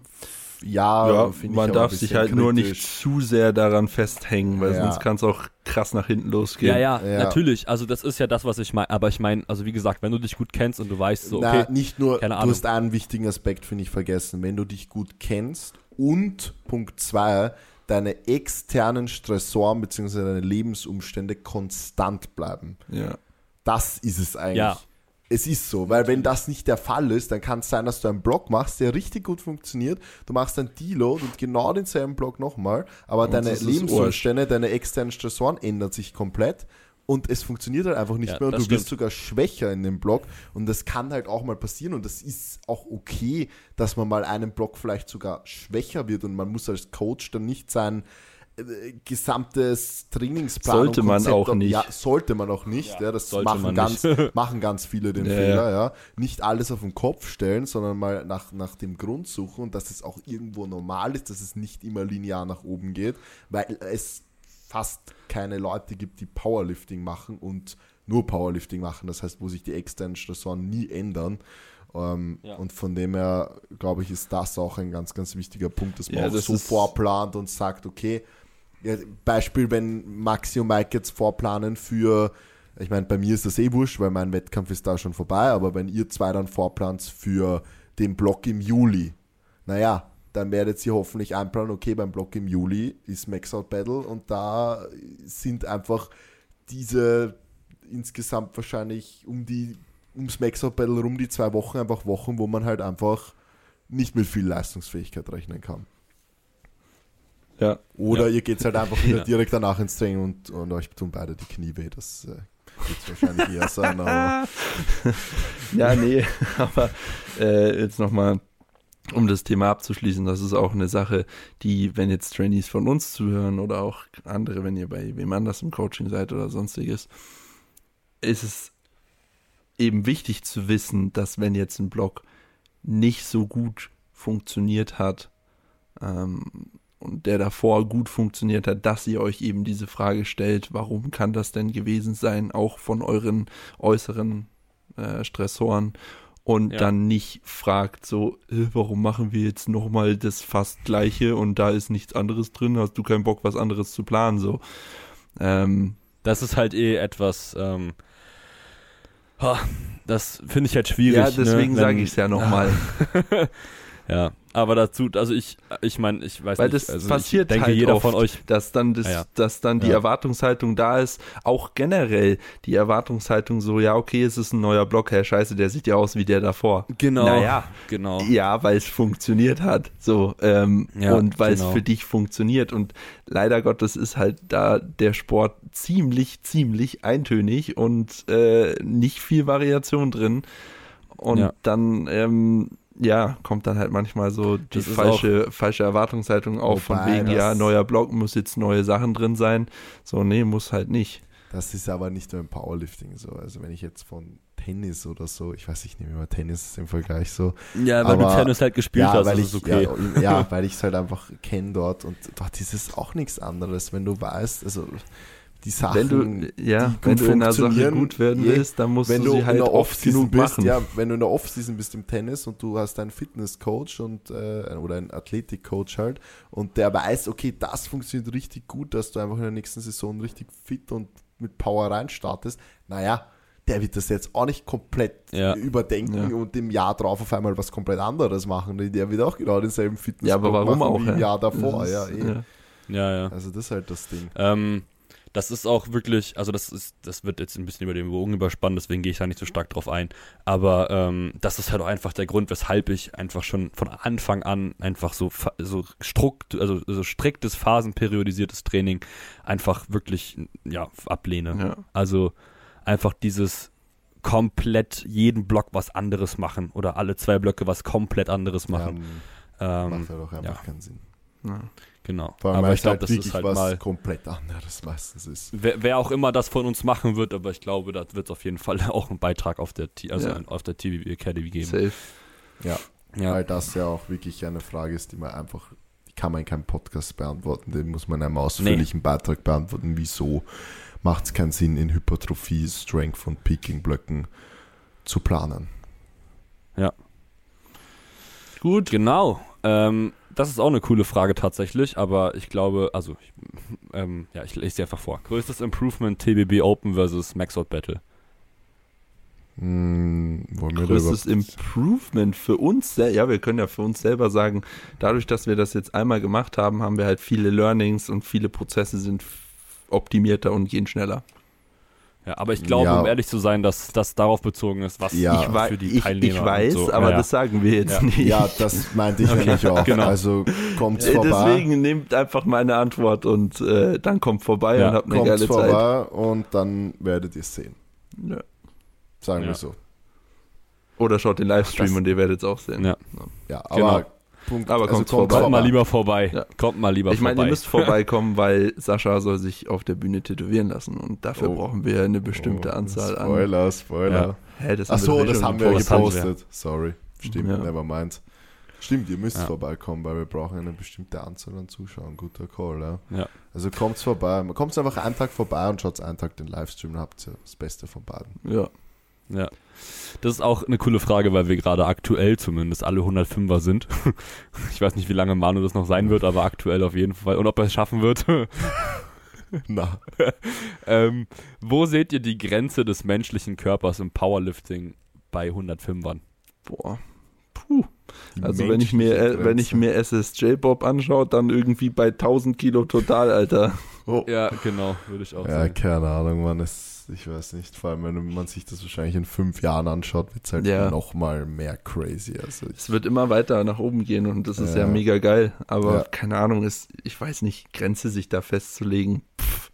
Speaker 2: ja, ja man darf sich halt kritisch. nur nicht zu sehr daran festhängen, weil ja. sonst kann es auch krass nach hinten losgehen.
Speaker 3: Ja, ja, ja, natürlich. Also das ist ja das, was ich meine. Aber ich meine, also wie gesagt, wenn du dich gut kennst und du weißt so, okay,
Speaker 1: Na, nicht nur, du Ahnung. hast einen wichtigen Aspekt, finde ich, vergessen. Wenn du dich gut kennst und Punkt zwei, deine externen Stressoren bzw. deine Lebensumstände konstant bleiben.
Speaker 2: Ja.
Speaker 1: Das ist es eigentlich. Ja. Es ist so, weil wenn das nicht der Fall ist, dann kann es sein, dass du einen Block machst, der richtig gut funktioniert. Du machst einen Deload und genau denselben Block nochmal, aber und deine Lebensumstände, deine externen Stressoren ändern sich komplett und es funktioniert halt einfach nicht ja, mehr und du stimmt. wirst sogar schwächer in dem Block und das kann halt auch mal passieren und das ist auch okay, dass man mal einen Block vielleicht sogar schwächer wird und man muss als Coach dann nicht sein, gesamtes Trainingsplan
Speaker 2: sollte man auch nicht.
Speaker 1: Ja, sollte man auch nicht. Ja, ja das machen ganz, [laughs] machen ganz viele den ja, Fehler. Ja. Nicht alles auf den Kopf stellen, sondern mal nach, nach dem Grund suchen und dass es auch irgendwo normal ist, dass es nicht immer linear nach oben geht, weil es fast keine Leute gibt, die Powerlifting machen und nur Powerlifting machen. Das heißt, wo sich die externen Stressoren nie ändern. Ähm,
Speaker 3: Ja.
Speaker 1: Und von dem her, glaube ich, ist das auch ein ganz, ganz wichtiger Punkt, dass man
Speaker 2: Ja,
Speaker 1: auch
Speaker 2: das
Speaker 1: so vorplant und sagt, okay, ja, Beispiel, wenn Maxi und Mike jetzt vorplanen für, ich meine, bei mir ist das eh wurscht, weil mein Wettkampf ist da schon vorbei, aber wenn ihr zwei dann vorplant für den Block im Juli, naja, dann werdet ihr hoffentlich einplanen, okay, beim Block im Juli ist Max Out Battle und da sind einfach diese insgesamt wahrscheinlich um die ums Max Out Battle rum die zwei Wochen einfach Wochen, wo man halt einfach nicht mit viel Leistungsfähigkeit rechnen kann.
Speaker 2: Ja.
Speaker 1: Oder
Speaker 3: Ja.
Speaker 1: ihr geht halt einfach wieder direkt danach ins Training und, und euch tun beide die Knie weh. Das äh, wird wahrscheinlich eher sein, aber [laughs]
Speaker 2: Ja, nee, [laughs] aber äh, jetzt nochmal, um das Thema abzuschließen, das ist auch eine Sache, die, wenn jetzt Trainees von uns zuhören oder auch andere, wenn ihr bei wem anders im Coaching seid oder sonstiges, ist es eben wichtig zu wissen, dass wenn jetzt ein Blog nicht so gut funktioniert hat ähm, und der davor gut funktioniert hat, dass ihr euch eben diese Frage stellt, warum kann das denn gewesen sein, auch von euren äußeren äh, Stressoren und
Speaker 3: Ja.
Speaker 2: dann nicht fragt so, äh, warum machen wir jetzt nochmal das fast gleiche und da ist nichts anderes drin, hast du keinen Bock, was anderes zu planen, so. Ähm,
Speaker 3: Das ist halt eh etwas, ähm, das finde ich halt schwierig.
Speaker 2: ja, deswegen
Speaker 3: ne?
Speaker 2: sage ich es ja nochmal. [laughs] [laughs]
Speaker 3: Ja, aber dazu, also ich, ich meine, ich weiß
Speaker 2: Weil
Speaker 3: nicht,
Speaker 2: das
Speaker 3: also
Speaker 2: passiert
Speaker 3: ich denke,
Speaker 2: halt
Speaker 3: jeder
Speaker 2: oft,
Speaker 3: von euch,
Speaker 2: dass dann, das,
Speaker 3: Ja, ja.
Speaker 2: dass dann die
Speaker 1: Ja.
Speaker 2: Erwartungshaltung da ist, auch generell die Erwartungshaltung so, ja, okay, es ist ein neuer Block, hey, scheiße, der sieht ja aus wie der davor.
Speaker 3: genau,
Speaker 2: Naja,
Speaker 3: genau,
Speaker 2: Ja, weil es funktioniert hat. So, ähm, und weil
Speaker 3: genau.
Speaker 2: es für dich funktioniert. Und leider Gottes ist halt da der Sport ziemlich, ziemlich eintönig und äh, nicht viel Variation drin. Und dann, ähm, ja, kommt dann halt manchmal so die falsche, falsche Erwartungshaltung auf, von wegen, ja, neuer Block muss jetzt neue Sachen drin sein. So, nee, muss halt nicht.
Speaker 1: das ist aber nicht nur im Powerlifting so. Also wenn ich jetzt von Tennis oder so, ich weiß, ich nehme immer Tennis im Vergleich so.
Speaker 3: Ja, weil
Speaker 1: Aber-
Speaker 3: du Tennis halt gespielt
Speaker 1: ja,
Speaker 3: hast,
Speaker 1: weil
Speaker 3: ist
Speaker 1: ich,
Speaker 3: es okay.
Speaker 1: ja, ja, weil ich es halt einfach kenne dort und dort ist es auch nichts anderes, wenn du weißt, also die Sachen,
Speaker 2: Wenn du, ja, wenn
Speaker 1: gut
Speaker 2: du in einer Sache gut werden
Speaker 1: je-
Speaker 2: willst, dann musst
Speaker 1: wenn
Speaker 2: du
Speaker 1: du
Speaker 2: sie
Speaker 1: in
Speaker 2: halt
Speaker 1: der
Speaker 2: oft
Speaker 1: Offseason
Speaker 2: genug
Speaker 1: bist,
Speaker 2: machen.
Speaker 1: ja, wenn du in der Offseason bist im Tennis und du hast einen Fitnesscoach und äh, oder einen Athletikcoach halt und der weiß, okay, das funktioniert richtig gut, dass du einfach in der nächsten Saison richtig fit und mit Power reinstartest, naja, der wird das jetzt auch nicht komplett
Speaker 3: Ja.
Speaker 1: überdenken
Speaker 2: Ja.
Speaker 1: und im Jahr drauf auf einmal was komplett anderes machen. Der wird auch genau denselben Fitness
Speaker 2: Ja, aber warum
Speaker 1: machen
Speaker 2: auch?
Speaker 1: wie im
Speaker 2: ja?
Speaker 1: Jahr davor.
Speaker 2: Das
Speaker 1: Ja,
Speaker 2: ist,
Speaker 1: eh.
Speaker 2: ja.
Speaker 3: Ja, ja.
Speaker 1: Also das ist halt das Ding.
Speaker 3: Ähm, das ist auch wirklich, also das ist, das wird jetzt ein bisschen über den Bogen überspannen, deswegen gehe ich da nicht so stark drauf ein. Aber ähm, das ist halt auch einfach der Grund, weshalb ich einfach schon von Anfang an einfach so, so strukt, also so striktes, phasenperiodisiertes Training einfach wirklich ja, ablehne.
Speaker 2: Ja.
Speaker 3: Also einfach dieses komplett jeden Block was anderes machen oder alle zwei Blöcke was komplett anderes machen.
Speaker 1: Ja,
Speaker 3: Ähm,
Speaker 1: macht halt auch einfach
Speaker 3: ja.
Speaker 1: keinen Sinn.
Speaker 2: Ja.
Speaker 3: Genau.
Speaker 1: Vor allem,
Speaker 3: Aber
Speaker 1: weil
Speaker 3: ich
Speaker 1: es
Speaker 3: glaube,
Speaker 1: halt
Speaker 3: das ist halt
Speaker 1: was
Speaker 3: mal.
Speaker 1: komplett anderes meistens ist.
Speaker 3: Wer, wer auch immer das von uns machen wird, aber ich glaube, da wird es auf jeden Fall [laughs] auch einen Beitrag auf der, T also
Speaker 2: Ja.
Speaker 3: auf der TV Academy geben.
Speaker 2: Safe.
Speaker 1: Ja,
Speaker 3: Ja.
Speaker 1: weil das ja auch wirklich eine Frage ist, die man einfach, die kann man in keinem Podcast beantworten, den muss man in einem ausführlichen Beitrag beantworten. Wieso macht es keinen Sinn, in Hypertrophie, Strength und Peaking-Blöcken zu planen?
Speaker 2: Gut.
Speaker 3: Genau. Ähm, das ist auch eine coole Frage tatsächlich, aber ich glaube, also, ich, ähm, ja, ich lese sie einfach vor. Größtes Improvement TBB Open versus Maxout Battle.
Speaker 1: Hm, wollen wir da
Speaker 2: größtes Improvement für uns, ja, wir können ja für uns selber sagen, dadurch, dass wir das jetzt einmal gemacht haben, haben wir halt viele Learnings und viele Prozesse sind optimierter und gehen schneller.
Speaker 3: Ja, aber ich glaube,
Speaker 1: Ja.
Speaker 3: um ehrlich zu sein, dass das darauf bezogen ist, was
Speaker 1: Ja.
Speaker 2: ich,
Speaker 3: für die
Speaker 2: ich,
Speaker 3: Teilnehmer
Speaker 2: ich weiß,
Speaker 3: so.
Speaker 2: aber
Speaker 3: ja,
Speaker 2: das sagen wir jetzt
Speaker 3: Ja.
Speaker 2: nicht.
Speaker 1: Ja, das meinte ich [laughs] nämlich auch.
Speaker 3: Genau.
Speaker 1: Also kommt's
Speaker 2: Äh,
Speaker 1: vorbei.
Speaker 2: Deswegen nehmt einfach meine Antwort und äh, dann kommt vorbei
Speaker 3: Ja,
Speaker 2: und habt eine
Speaker 1: kommt's
Speaker 2: geile Zeit.
Speaker 1: vorbei und dann werdet ihr es sehen.
Speaker 2: Ja.
Speaker 1: Sagen
Speaker 3: Ja.
Speaker 1: wir so.
Speaker 2: Oder schaut den Livestream
Speaker 3: Das-
Speaker 2: und ihr werdet es auch sehen.
Speaker 3: Ja.
Speaker 1: Ja, aber
Speaker 3: Genau.
Speaker 1: Punkt,
Speaker 2: Aber kommt's
Speaker 3: Kommt
Speaker 2: vorbei.
Speaker 3: mal lieber vorbei.
Speaker 2: Ja.
Speaker 3: Kommt mal lieber
Speaker 2: Ich meine,
Speaker 3: vorbei.
Speaker 2: ihr müsst vorbeikommen, [laughs] weil Sascha soll sich auf der Bühne tätowieren lassen und dafür
Speaker 1: Oh.
Speaker 2: brauchen wir eine bestimmte
Speaker 1: Oh,
Speaker 2: Anzahl an.
Speaker 1: Spoiler, Spoiler.
Speaker 3: Ja.
Speaker 2: Hä, das
Speaker 1: Ach so,
Speaker 2: doch
Speaker 1: das haben wir
Speaker 2: gepostet.
Speaker 1: Sorry. Stimmt,
Speaker 2: Ja.
Speaker 1: never mind. Stimmt, ihr müsst
Speaker 3: Ja.
Speaker 1: vorbeikommen, weil wir brauchen eine bestimmte Anzahl an Zuschauern. Guter Call, ja.
Speaker 3: Ja.
Speaker 1: Also kommt vorbei. Kommt einfach einen Tag vorbei und schaut einen Tag den Livestream, dann habt ihr das Beste von beiden.
Speaker 2: Ja.
Speaker 3: Ja. Das ist auch eine coole Frage, weil wir gerade aktuell zumindest alle 105er sind. [laughs] Ich weiß nicht, wie lange Manu das noch sein wird, aber aktuell auf jeden Fall. Und ob er es schaffen wird. [laughs]
Speaker 1: Na, [laughs]
Speaker 3: ähm, wo seht ihr die Grenze des menschlichen Körpers im Powerlifting bei 105ern?
Speaker 2: Boah. Puh. Also wenn ich mir, äh, wenn ich mir SSJ Bob anschaue, dann irgendwie bei 1000 Kilo total, Alter.
Speaker 1: Oh.
Speaker 3: Ja, genau, würde ich auch
Speaker 1: Ja,
Speaker 3: sagen.
Speaker 1: keine Ahnung, man ist, ich weiß nicht, vor allem wenn man sich das wahrscheinlich in fünf Jahren anschaut, wird es halt
Speaker 2: Ja.
Speaker 1: noch mal mehr crazy. Also ich,
Speaker 2: Es wird immer weiter nach oben gehen und das ist ja,
Speaker 1: Ja.
Speaker 2: mega geil. Aber
Speaker 1: Ja.
Speaker 2: keine Ahnung, ist, ich weiß nicht, Grenze sich da festzulegen. Pff.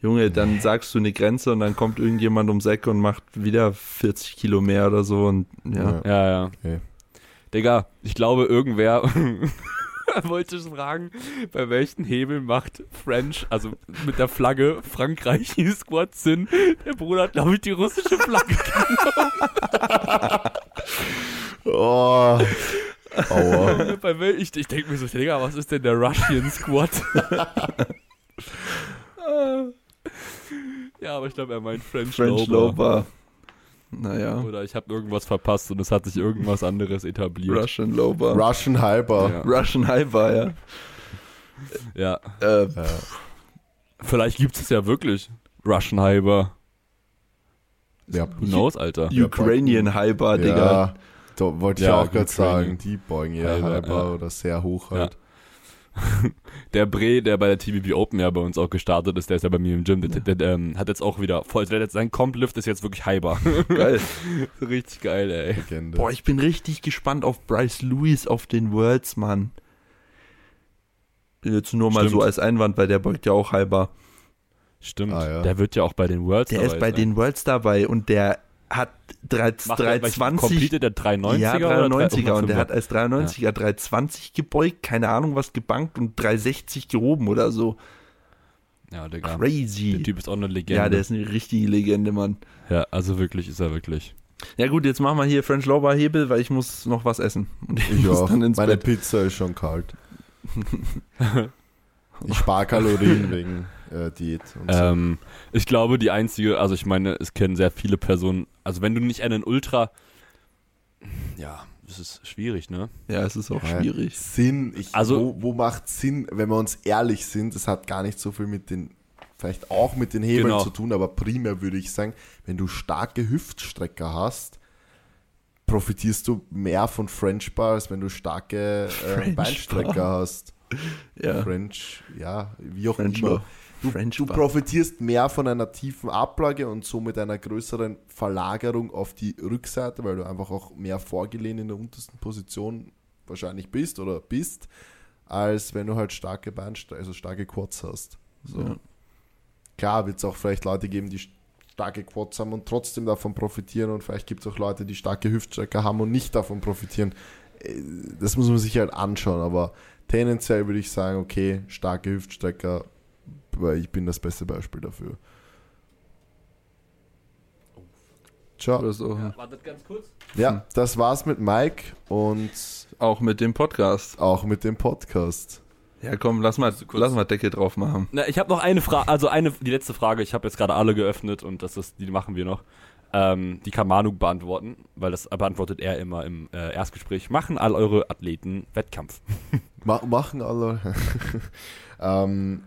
Speaker 2: Junge, dann sagst du eine Grenze und dann kommt irgendjemand ums Eck und macht wieder 40 Kilo mehr oder so und ja.
Speaker 3: Ja, ja.
Speaker 1: Okay.
Speaker 3: Digga, ich glaube, irgendwer [laughs] [laughs] wollte fragen, bei welchen Hebel macht French, also mit der Flagge Frankreich Squad Sinn? Der Bruder hat, glaube ich, die russische Flagge. [laughs]
Speaker 1: Oh, aua. [laughs]
Speaker 3: bei ich ich denke mir so, Digga, was ist denn der Russian Squad? ja, aber ich glaube, er meint French,
Speaker 2: French
Speaker 3: Lover.
Speaker 2: Lover. Naja,
Speaker 3: Oder ich habe irgendwas verpasst und es hat sich irgendwas anderes etabliert.
Speaker 2: Russian Lover.
Speaker 1: Russian Hyper.
Speaker 3: Ja.
Speaker 2: Russian Hyper, ja.
Speaker 3: ja.
Speaker 2: Äh,
Speaker 1: Ja.
Speaker 3: Vielleicht gibt es ja wirklich Russian Hyper.
Speaker 1: Ja,
Speaker 3: Who knows, Alter?
Speaker 2: Ukrainian Hyper, Digga.
Speaker 1: ja, da wollte ich
Speaker 3: Ja,
Speaker 1: auch gerade sagen, die beugen ja
Speaker 3: ja.
Speaker 1: oder sehr hoch halt. [laughs]
Speaker 3: Der Bre, der bei der TVB Open ja bei uns auch gestartet ist, der ist ja bei mir im Gym, der, der, der ähm, hat jetzt auch wieder voll, der sein Comp-Lift ist jetzt wirklich Hyper. [laughs]
Speaker 2: Geil. [laughs]
Speaker 3: Richtig geil, ey.
Speaker 1: Legende.
Speaker 2: Boah, ich bin richtig gespannt auf Bryce Lewis auf den Worlds, Mann. Jetzt nur mal
Speaker 3: Stimmt.
Speaker 2: so als Einwand, weil der beugt ja auch halber.
Speaker 3: Stimmt.
Speaker 1: Ah, ja.
Speaker 3: Der wird ja auch bei den Worlds
Speaker 2: Der
Speaker 3: dabei
Speaker 2: ist bei
Speaker 3: sein.
Speaker 2: den Worlds dabei und der hat 3,
Speaker 3: Macht der- welchen
Speaker 2: 320.
Speaker 3: Completed der 390er
Speaker 2: Ja,
Speaker 3: oder
Speaker 2: 93er und der
Speaker 3: 305er?
Speaker 2: hat als 93er 320 gebeugt, keine Ahnung was gebankt und 360 gehoben oder so.
Speaker 3: Ja, Digga. Der
Speaker 2: Crazy.
Speaker 3: Typ ist auch eine Legende.
Speaker 2: Ja, der ist eine richtige Legende, Mann.
Speaker 3: ja, also wirklich ist er wirklich.
Speaker 2: Ja gut, jetzt machen wir hier French Lover Hebel, weil ich muss noch was essen. Und ich, ins
Speaker 1: Meine
Speaker 2: Bett.
Speaker 1: Pizza ist schon kalt. [laughs] Ich spare Kalorien wegen äh, Diät und so.
Speaker 3: Ähm, ich glaube, die einzige, also ich meine, es kennen sehr viele Personen, also wenn du nicht einen Ultra, ja, das ist schwierig, ne?
Speaker 2: Ja, es ist auch
Speaker 1: Ja,
Speaker 2: schwierig.
Speaker 1: Sinn, ich,
Speaker 3: Also-
Speaker 1: wo, wo macht Sinn, wenn wir uns ehrlich sind, das hat gar nicht so viel mit den, vielleicht auch mit den Hebeln
Speaker 3: Genau.
Speaker 1: zu tun, aber primär würde ich sagen, wenn du starke Hüftstrecker hast, profitierst du mehr von French Bar, als wenn du starke äh,
Speaker 2: French
Speaker 1: Beinstrecker hast.
Speaker 2: Ja.
Speaker 1: French, ja, wie auch
Speaker 2: French
Speaker 1: immer.
Speaker 2: Bar.
Speaker 1: Du, du profitierst mehr von einer tiefen Ablage und somit einer größeren Verlagerung auf die Rückseite, weil du einfach auch mehr vorgelehnt in der untersten Position wahrscheinlich bist oder bist, als wenn du halt starke Beinste also starke Quads hast. So.
Speaker 2: Ja.
Speaker 1: Klar wird es auch vielleicht Leute geben, die starke Quads haben und trotzdem davon profitieren und vielleicht gibt es auch Leute, die starke Hüftstrecker haben und nicht davon profitieren. Äh, Das muss man sich halt anschauen, aber tendenziell würde ich sagen, okay, starke Hüftstrecker, weil ich bin das beste Beispiel dafür. Ciao.
Speaker 2: Oder so.
Speaker 3: wartet ganz kurz.
Speaker 1: Ja, das war's mit Mike und
Speaker 2: Auch mit dem Podcast.
Speaker 1: auch mit dem Podcast.
Speaker 2: Ja, komm, lass mal, lass mal Deckel drauf machen.
Speaker 3: Na, ich habe noch eine Frage, also eine, die letzte Frage, ich habe jetzt gerade alle geöffnet und das ist, die machen wir noch. Ähm, die kann Manu beantworten, weil das beantwortet er immer im äh, Erstgespräch. Machen all eure Athleten Wettkampf? [laughs]
Speaker 1: Ma machen alle. [laughs] ähm,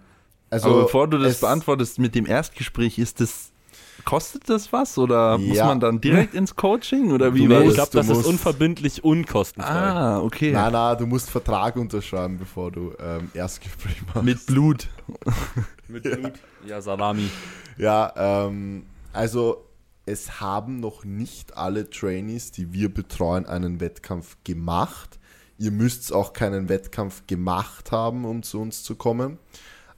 Speaker 1: also,
Speaker 2: Aber bevor du das
Speaker 1: es-
Speaker 2: beantwortest mit dem Erstgespräch, ist das, kostet das was oder muss
Speaker 1: Ja.
Speaker 2: man dann direkt ins Coaching oder wie
Speaker 3: ich
Speaker 1: musst-
Speaker 2: das?
Speaker 3: glaube, das
Speaker 1: du
Speaker 3: ist
Speaker 1: musst-
Speaker 3: unverbindlich unkostenfrei.
Speaker 2: Ah, okay.
Speaker 1: Nein, nein, du musst Vertrag unterschreiben, bevor du ähm, Erstgespräch machst.
Speaker 2: Mit Blut. [laughs]
Speaker 3: Mit Blut. Ja, Salami.
Speaker 1: Ja, ähm, also es haben noch nicht alle Trainees, die wir betreuen, einen Wettkampf gemacht. Ihr müsst auch keinen Wettkampf gemacht haben, um zu uns zu kommen.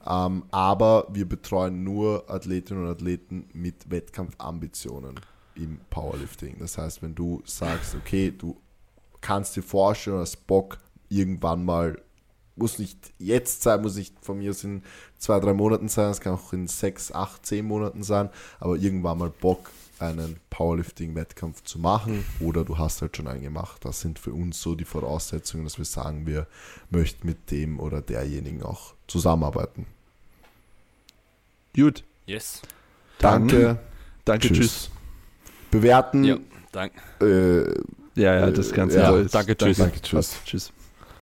Speaker 1: Ähm, aber wir betreuen nur Athletinnen und Athleten mit Wettkampfambitionen im Powerlifting. Das heißt, wenn du sagst, okay, du kannst dir vorstellen, hast Bock, irgendwann mal, muss nicht jetzt sein, muss nicht von mir aus in zwei, drei Monaten sein, es kann auch in sechs, acht, zehn Monaten sein, aber irgendwann mal Bock, einen Powerlifting-Wettkampf zu machen oder du hast halt schon einen gemacht. Das sind für uns so die Voraussetzungen, dass wir sagen, wir möchten mit dem oder derjenigen auch zusammenarbeiten.
Speaker 2: Gut.
Speaker 3: Yes.
Speaker 2: Dann-
Speaker 1: Danke.
Speaker 2: Danke,
Speaker 1: Tschüss.
Speaker 2: tschüss.
Speaker 1: Bewerten.
Speaker 3: Ja, danke.
Speaker 1: Äh,
Speaker 2: Ja, ja, das Ganze
Speaker 1: Ja,
Speaker 3: danke, tschüss.
Speaker 1: Danke, tschüss.
Speaker 2: Tschüss.